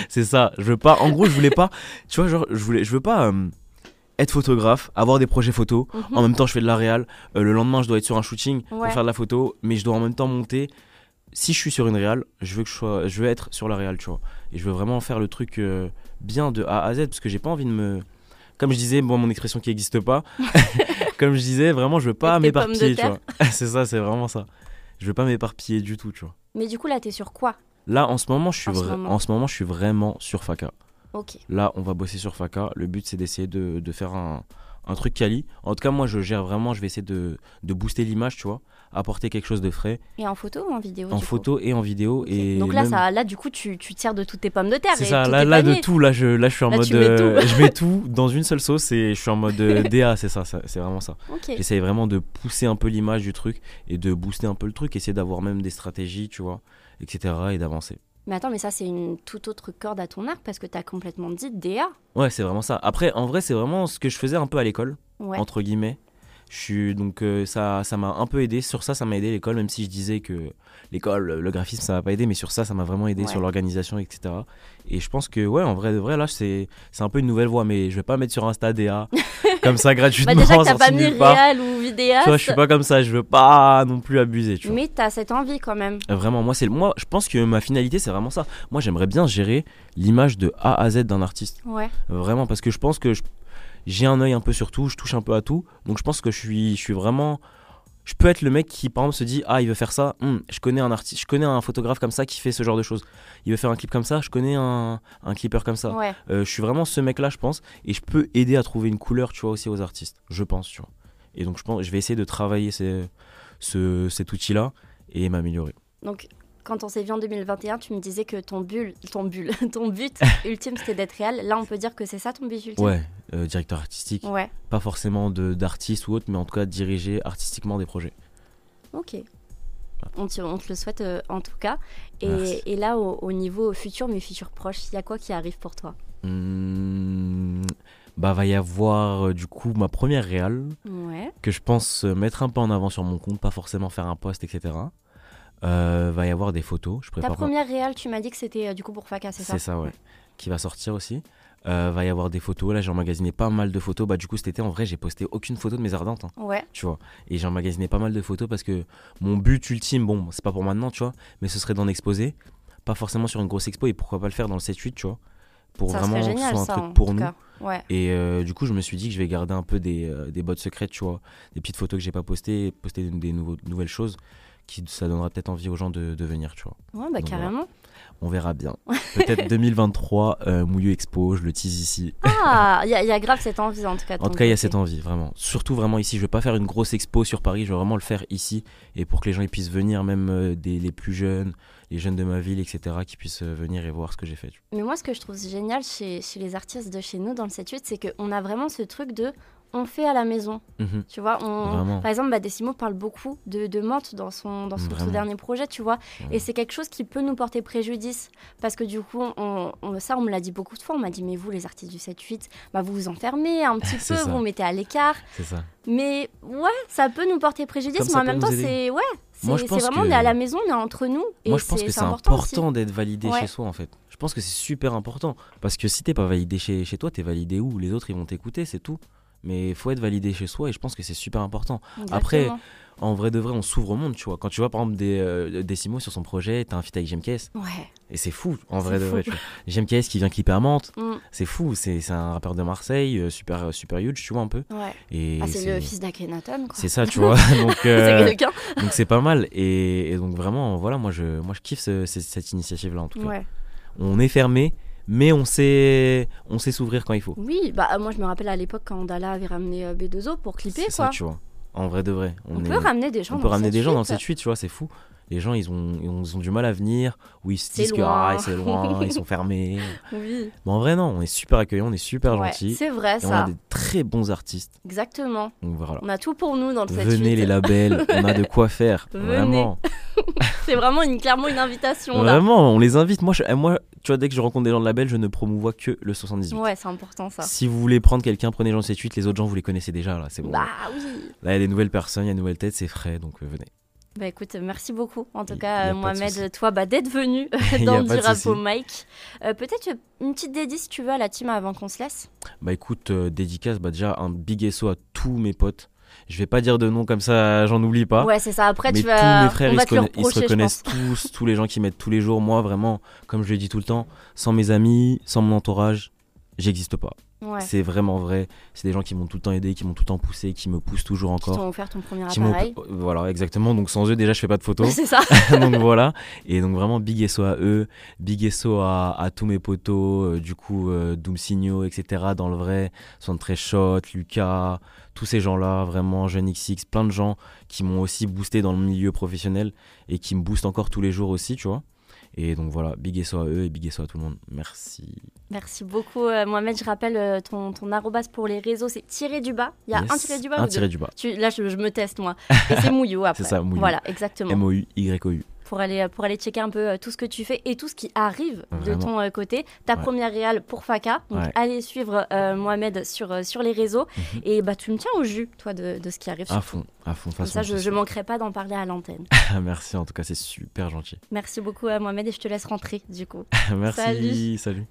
c'est ça. Je veux pas. En gros, je voulais pas. Tu vois, genre, je voulais, je veux pas euh, être photographe, avoir des projets photos. Mhm. En même temps, je fais de la réal. Euh, le lendemain, je dois être sur un shooting Ouais. pour faire de la photo, mais je dois en même temps monter. Si je suis sur une réal, je veux que je sois, je veux être sur la réal, tu vois. Et je veux vraiment faire le truc euh, bien de A à Z parce que j'ai pas envie de me comme je disais, bon, mon expression qui n'existe pas. comme je disais, vraiment, je veux pas m'éparpiller, tu vois. c'est ça, c'est vraiment ça. Je veux pas m'éparpiller du tout, tu vois. Mais du coup, là, t'es sur quoi? Là, en ce moment, je suis, En ce vra- moment. en ce moment, je suis vraiment sur Faka. Là, on va bosser sur Faka. Le but, c'est d'essayer de, de faire un, un truc quali. En tout cas, moi, je gère vraiment, je vais essayer de, de booster l'image, tu vois, apporter quelque chose de frais, Et en photo ou en vidéo en photo et en vidéo. Et Donc là, même- ça, là, du coup, tu, tu tires de toutes tes pommes de terre. C'est ça, là, là de tout, là je, là je suis en Là, mode. euh, tout. je mets tout dans une seule sauce et je suis en mode euh, DA, c'est ça, c'est vraiment ça. Ok. J'essaye vraiment de pousser un peu l'image du truc et de booster un peu le truc, essayer d'avoir même des stratégies, tu vois, etc. et d'avancer. Mais attends, mais ça, c'est une toute autre corde à ton arc parce que t'as complètement dit DA. Ouais, c'est vraiment ça. Après, en vrai, c'est vraiment ce que je faisais un peu à l'école, Ouais. entre guillemets. Je suis donc euh, ça ça m'a un peu aidé sur ça ça m'a aidé l'école même si je disais que l'école le graphisme ça m'a pas aidé mais sur ça ça m'a vraiment aidé Ouais. sur l'organisation etc et je pense que ouais en vrai de vrai là c'est c'est un peu une nouvelle voie mais je vais pas mettre sur Insta DA comme ça gratuitement Bah, déjà que t'as pas mis réel ou vidéaste. tu vois je suis pas comme ça je veux pas non plus abuser tu vois Mais t'as cette envie quand même. Vraiment, moi, c'est moi, je pense que ma finalité, c'est vraiment ça. Moi, j'aimerais bien gérer l'image de A à Z d'un artiste. Ouais. Vraiment, parce que je pense que j'ai un œil un peu sur tout, je touche un peu à tout. Donc, je pense que je suis, je suis vraiment. Je peux être le mec qui, par exemple, se dit Ah, il veut faire ça. Hum, je connais un artiste, je connais un photographe comme ça qui fait ce genre de choses. Il veut faire un clip comme ça. Je connais un, un clipper comme ça. Ouais. Euh, je suis vraiment ce mec-là, je pense. Et je peux aider à trouver une couleur, tu vois, aussi aux artistes. Je pense, tu vois. Et donc, je pense, je vais essayer de travailler ces- ce, cet outil-là et m'améliorer. Donc, quand on s'est vu en 2021, tu me disais que ton, bulle, ton, bulle, ton but ultime, c'était d'être réel. Là, on peut dire que c'est ça ton but ultime Ouais, euh, directeur artistique. Ouais. Pas forcément d'artiste ou autre, mais en tout cas diriger artistiquement des projets. Ok. On te, on te le souhaite euh, en tout cas. Et, et là, au, au niveau futur, mais futur proche, il y a quoi qui arrive pour toi? Hmm, bah, va y avoir euh, du coup ma première réal Ouais. que je pense euh, mettre un peu en avant sur mon compte, pas forcément faire un post, etc. Euh, va y avoir des photos. Je Ta première réelle, tu m'as dit que c'était euh, du coup pour Faka, c'est ça? C'est ça, ouais. Qui va sortir aussi. Euh, va y avoir des photos. Là, j'ai emmagasiné pas mal de photos. Bah, du coup, cet été, en vrai, j'ai posté aucune photo de mes ardentes. hein, Ouais. tu vois. Et j'ai emmagasiné pas mal de photos parce que mon but ultime, bon, c'est pas pour maintenant, tu vois, mais ce serait d'en exposer. Pas forcément sur une grosse expo et pourquoi pas le faire dans le 7-8, tu vois. Pour ça vraiment serait que ce génial, soit un ça, truc pour nous. cas. Ouais. Et euh, du coup, je me suis dit que je vais garder un peu des, euh, des bottes secrètes, tu vois, des petites photos que j'ai pas postées, poster des nouveaux- nouvelles choses qui ça donnera peut-être envie aux gens de, de venir, tu vois. Ouais, bah Donc, carrément. On verra bien. Peut-être 2023, euh, Mouilleux Expo, je le tease ici. Ah, il y, a- il y a grave cette envie en tout cas. En tout cas, il y a cette envie, vraiment. Surtout vraiment ici. Je veux pas faire une grosse expo sur Paris, je veux vraiment le faire ici. Et pour que les gens ils puissent venir, même euh, des, les plus jeunes, les jeunes de ma ville, etc., qui puissent euh, venir et voir ce que j'ai fait. Mais moi, ce que je trouve génial chez, chez les artistes de chez nous dans le 7-8, c'est qu'on a vraiment ce truc de on fait à la maison. Mhm. Tu vois, on, par exemple, bah, parle beaucoup de, de menthe dans son, dans son tout dernier projet, tu vois. Et c'est quelque chose qui peut nous porter préjudice. Parce que du coup, on, on- ça, on me l'a dit beaucoup de fois. On m'a dit, mais vous, les artistes du 7-8, bah, vous vous enfermez un petit peu, ça. vous vous mettez à l'écart. C'est ça. Mais ouais, ça peut nous porter préjudice, Comme mais en même temps, c'est ouais, c'est vraiment, que- on est à la maison, on est entre nous. Et Moi, je pense que c'est important, d'être validé Ouais. chez soi, en fait. Je pense que c'est super important. Parce que si t'es pas validé chez, chez toi, t'es validé où? Les autres, ils vont t'écouter, c'est tout. Mais il faut être validé chez soi et je pense que c'est super important. Après. En vrai de vrai, on s'ouvre au monde, tu vois. Quand tu vois par exemple des euh, Décimo sur son projet, t'as un feat avec GMKS. Ouais. Et c'est fou, en vrai de fou. vrai. Tu vois. GMKS qui vient clipper à Mantes, Mm, c'est fou. C'est un rappeur de Marseille, euh, super, euh, super huge, tu vois, un peu. ouais. Et Ah, c'est le fils d'Akhenaton, quoi. C'est ça, tu vois. donc euh, c'est pas mal. Et, et donc vraiment, voilà, moi je, moi je kiffe ce- ce- cette initiative-là en tout cas. Ouais. On est fermé, mais on sait, on sait s'ouvrir quand il faut. Oui, bah moi je me rappelle à l'époque quand Dala avait ramené euh, B2O pour clipper, C'est quoi. ça, tu vois. En vrai de vrai. on est- peut ramener des gens on dans peut ramener cette des gens dans le suite. 7-8, tu vois, c'est fou. Les gens, ils ont, ils ont, ils ont du mal à venir, ou ils se C'est disent que ah, c'est loin, ils sont fermés. Oui, Mais en vrai, non, on est super accueillant, on est super ouais, gentil. c'est vrai Et on a ça. des très bons artistes. Exactement. Donc voilà. On a tout pour nous dans le 7 Venez les labels, on a de quoi faire. Venez. Vraiment. C'est vraiment une, clairement une invitation là. Vraiment, on les invite. Moi, je, moi, tu vois, dès que je rencontre des gens de label, je ne promouvois que le 78. Ouais, c'est important ça. Si vous voulez prendre quelqu'un, prenez Jean 78. Les autres gens, vous les connaissez déjà. Là, c'est bon. Bah oui. Là, il y a des nouvelles personnes, il y a des nouvelles têtes, c'est frais, donc euh, venez. Bah écoute, merci beaucoup. En tout cas, euh, Mohamed, toi, bah, d'être venu a dans du rap au mic. Euh, Peut-être une petite dédicace, si tu veux, à la team avant qu'on se laisse? Bah écoute, euh, dédicace, bah déjà un big SO à tous mes potes. Je vais pas dire de nom comme ça, j'en oublie pas. Ouais, c'est ça. Après, mais tu vas. tous mes frères, on ils va se, te le conna- ils se reconnaissent tous, tous les gens qui m'aident tous les jours. Moi, vraiment, comme je le dis tout le temps, sans mes amis, sans mon entourage, j'existe pas. C'est vraiment vrai. C'est des gens qui m'ont tout le temps aidé, qui m'ont tout le temps poussé, qui me poussent toujours encore. Qui t'ont offert ton premier appareil. Voilà, exactement. Donc sans eux, déjà, je fais pas de photos. c'est ça. donc voilà. Et donc vraiment, big SO à eux, big SO à, à tous mes potos, euh, du coup, euh, Doom Signo, etc. Dans le vrai, très Shot, Lucas, tous ces gens-là, vraiment, Jeune XX, plein de gens qui m'ont aussi boosté dans le milieu professionnel et qui me boostent encore tous les jours aussi, tu vois. Et donc voilà, big SO à eux et big SO à tout le monde. Merci. Merci beaucoup, euh, Mohamed. Je rappelle euh, ton, ton arrobas pour les réseaux, c'est tiré du bas. Il y a un tiré du bas Un tiré du bas. Tu, là, je, me teste, moi. Et c'est Mouillou après. c'est ça, Mouillou. Voilà, exactement. M-O-U-Y-O-U pour aller, pour aller checker un peu euh, tout ce que tu fais et tout ce qui arrive de ton euh, côté. Ta première réal pour Faka. Donc, allez suivre euh, Mohamed sur, sur les réseaux. Mhm. Et bah, tu me tiens au jus, toi, de, de ce qui arrive. À fond, à fond. Comme ça, je ne manquerai pas d'en parler à l'antenne. Merci, en tout cas, c'est super gentil. Merci beaucoup à Mohamed et je te laisse rentrer, du coup. Merci, salut. salut.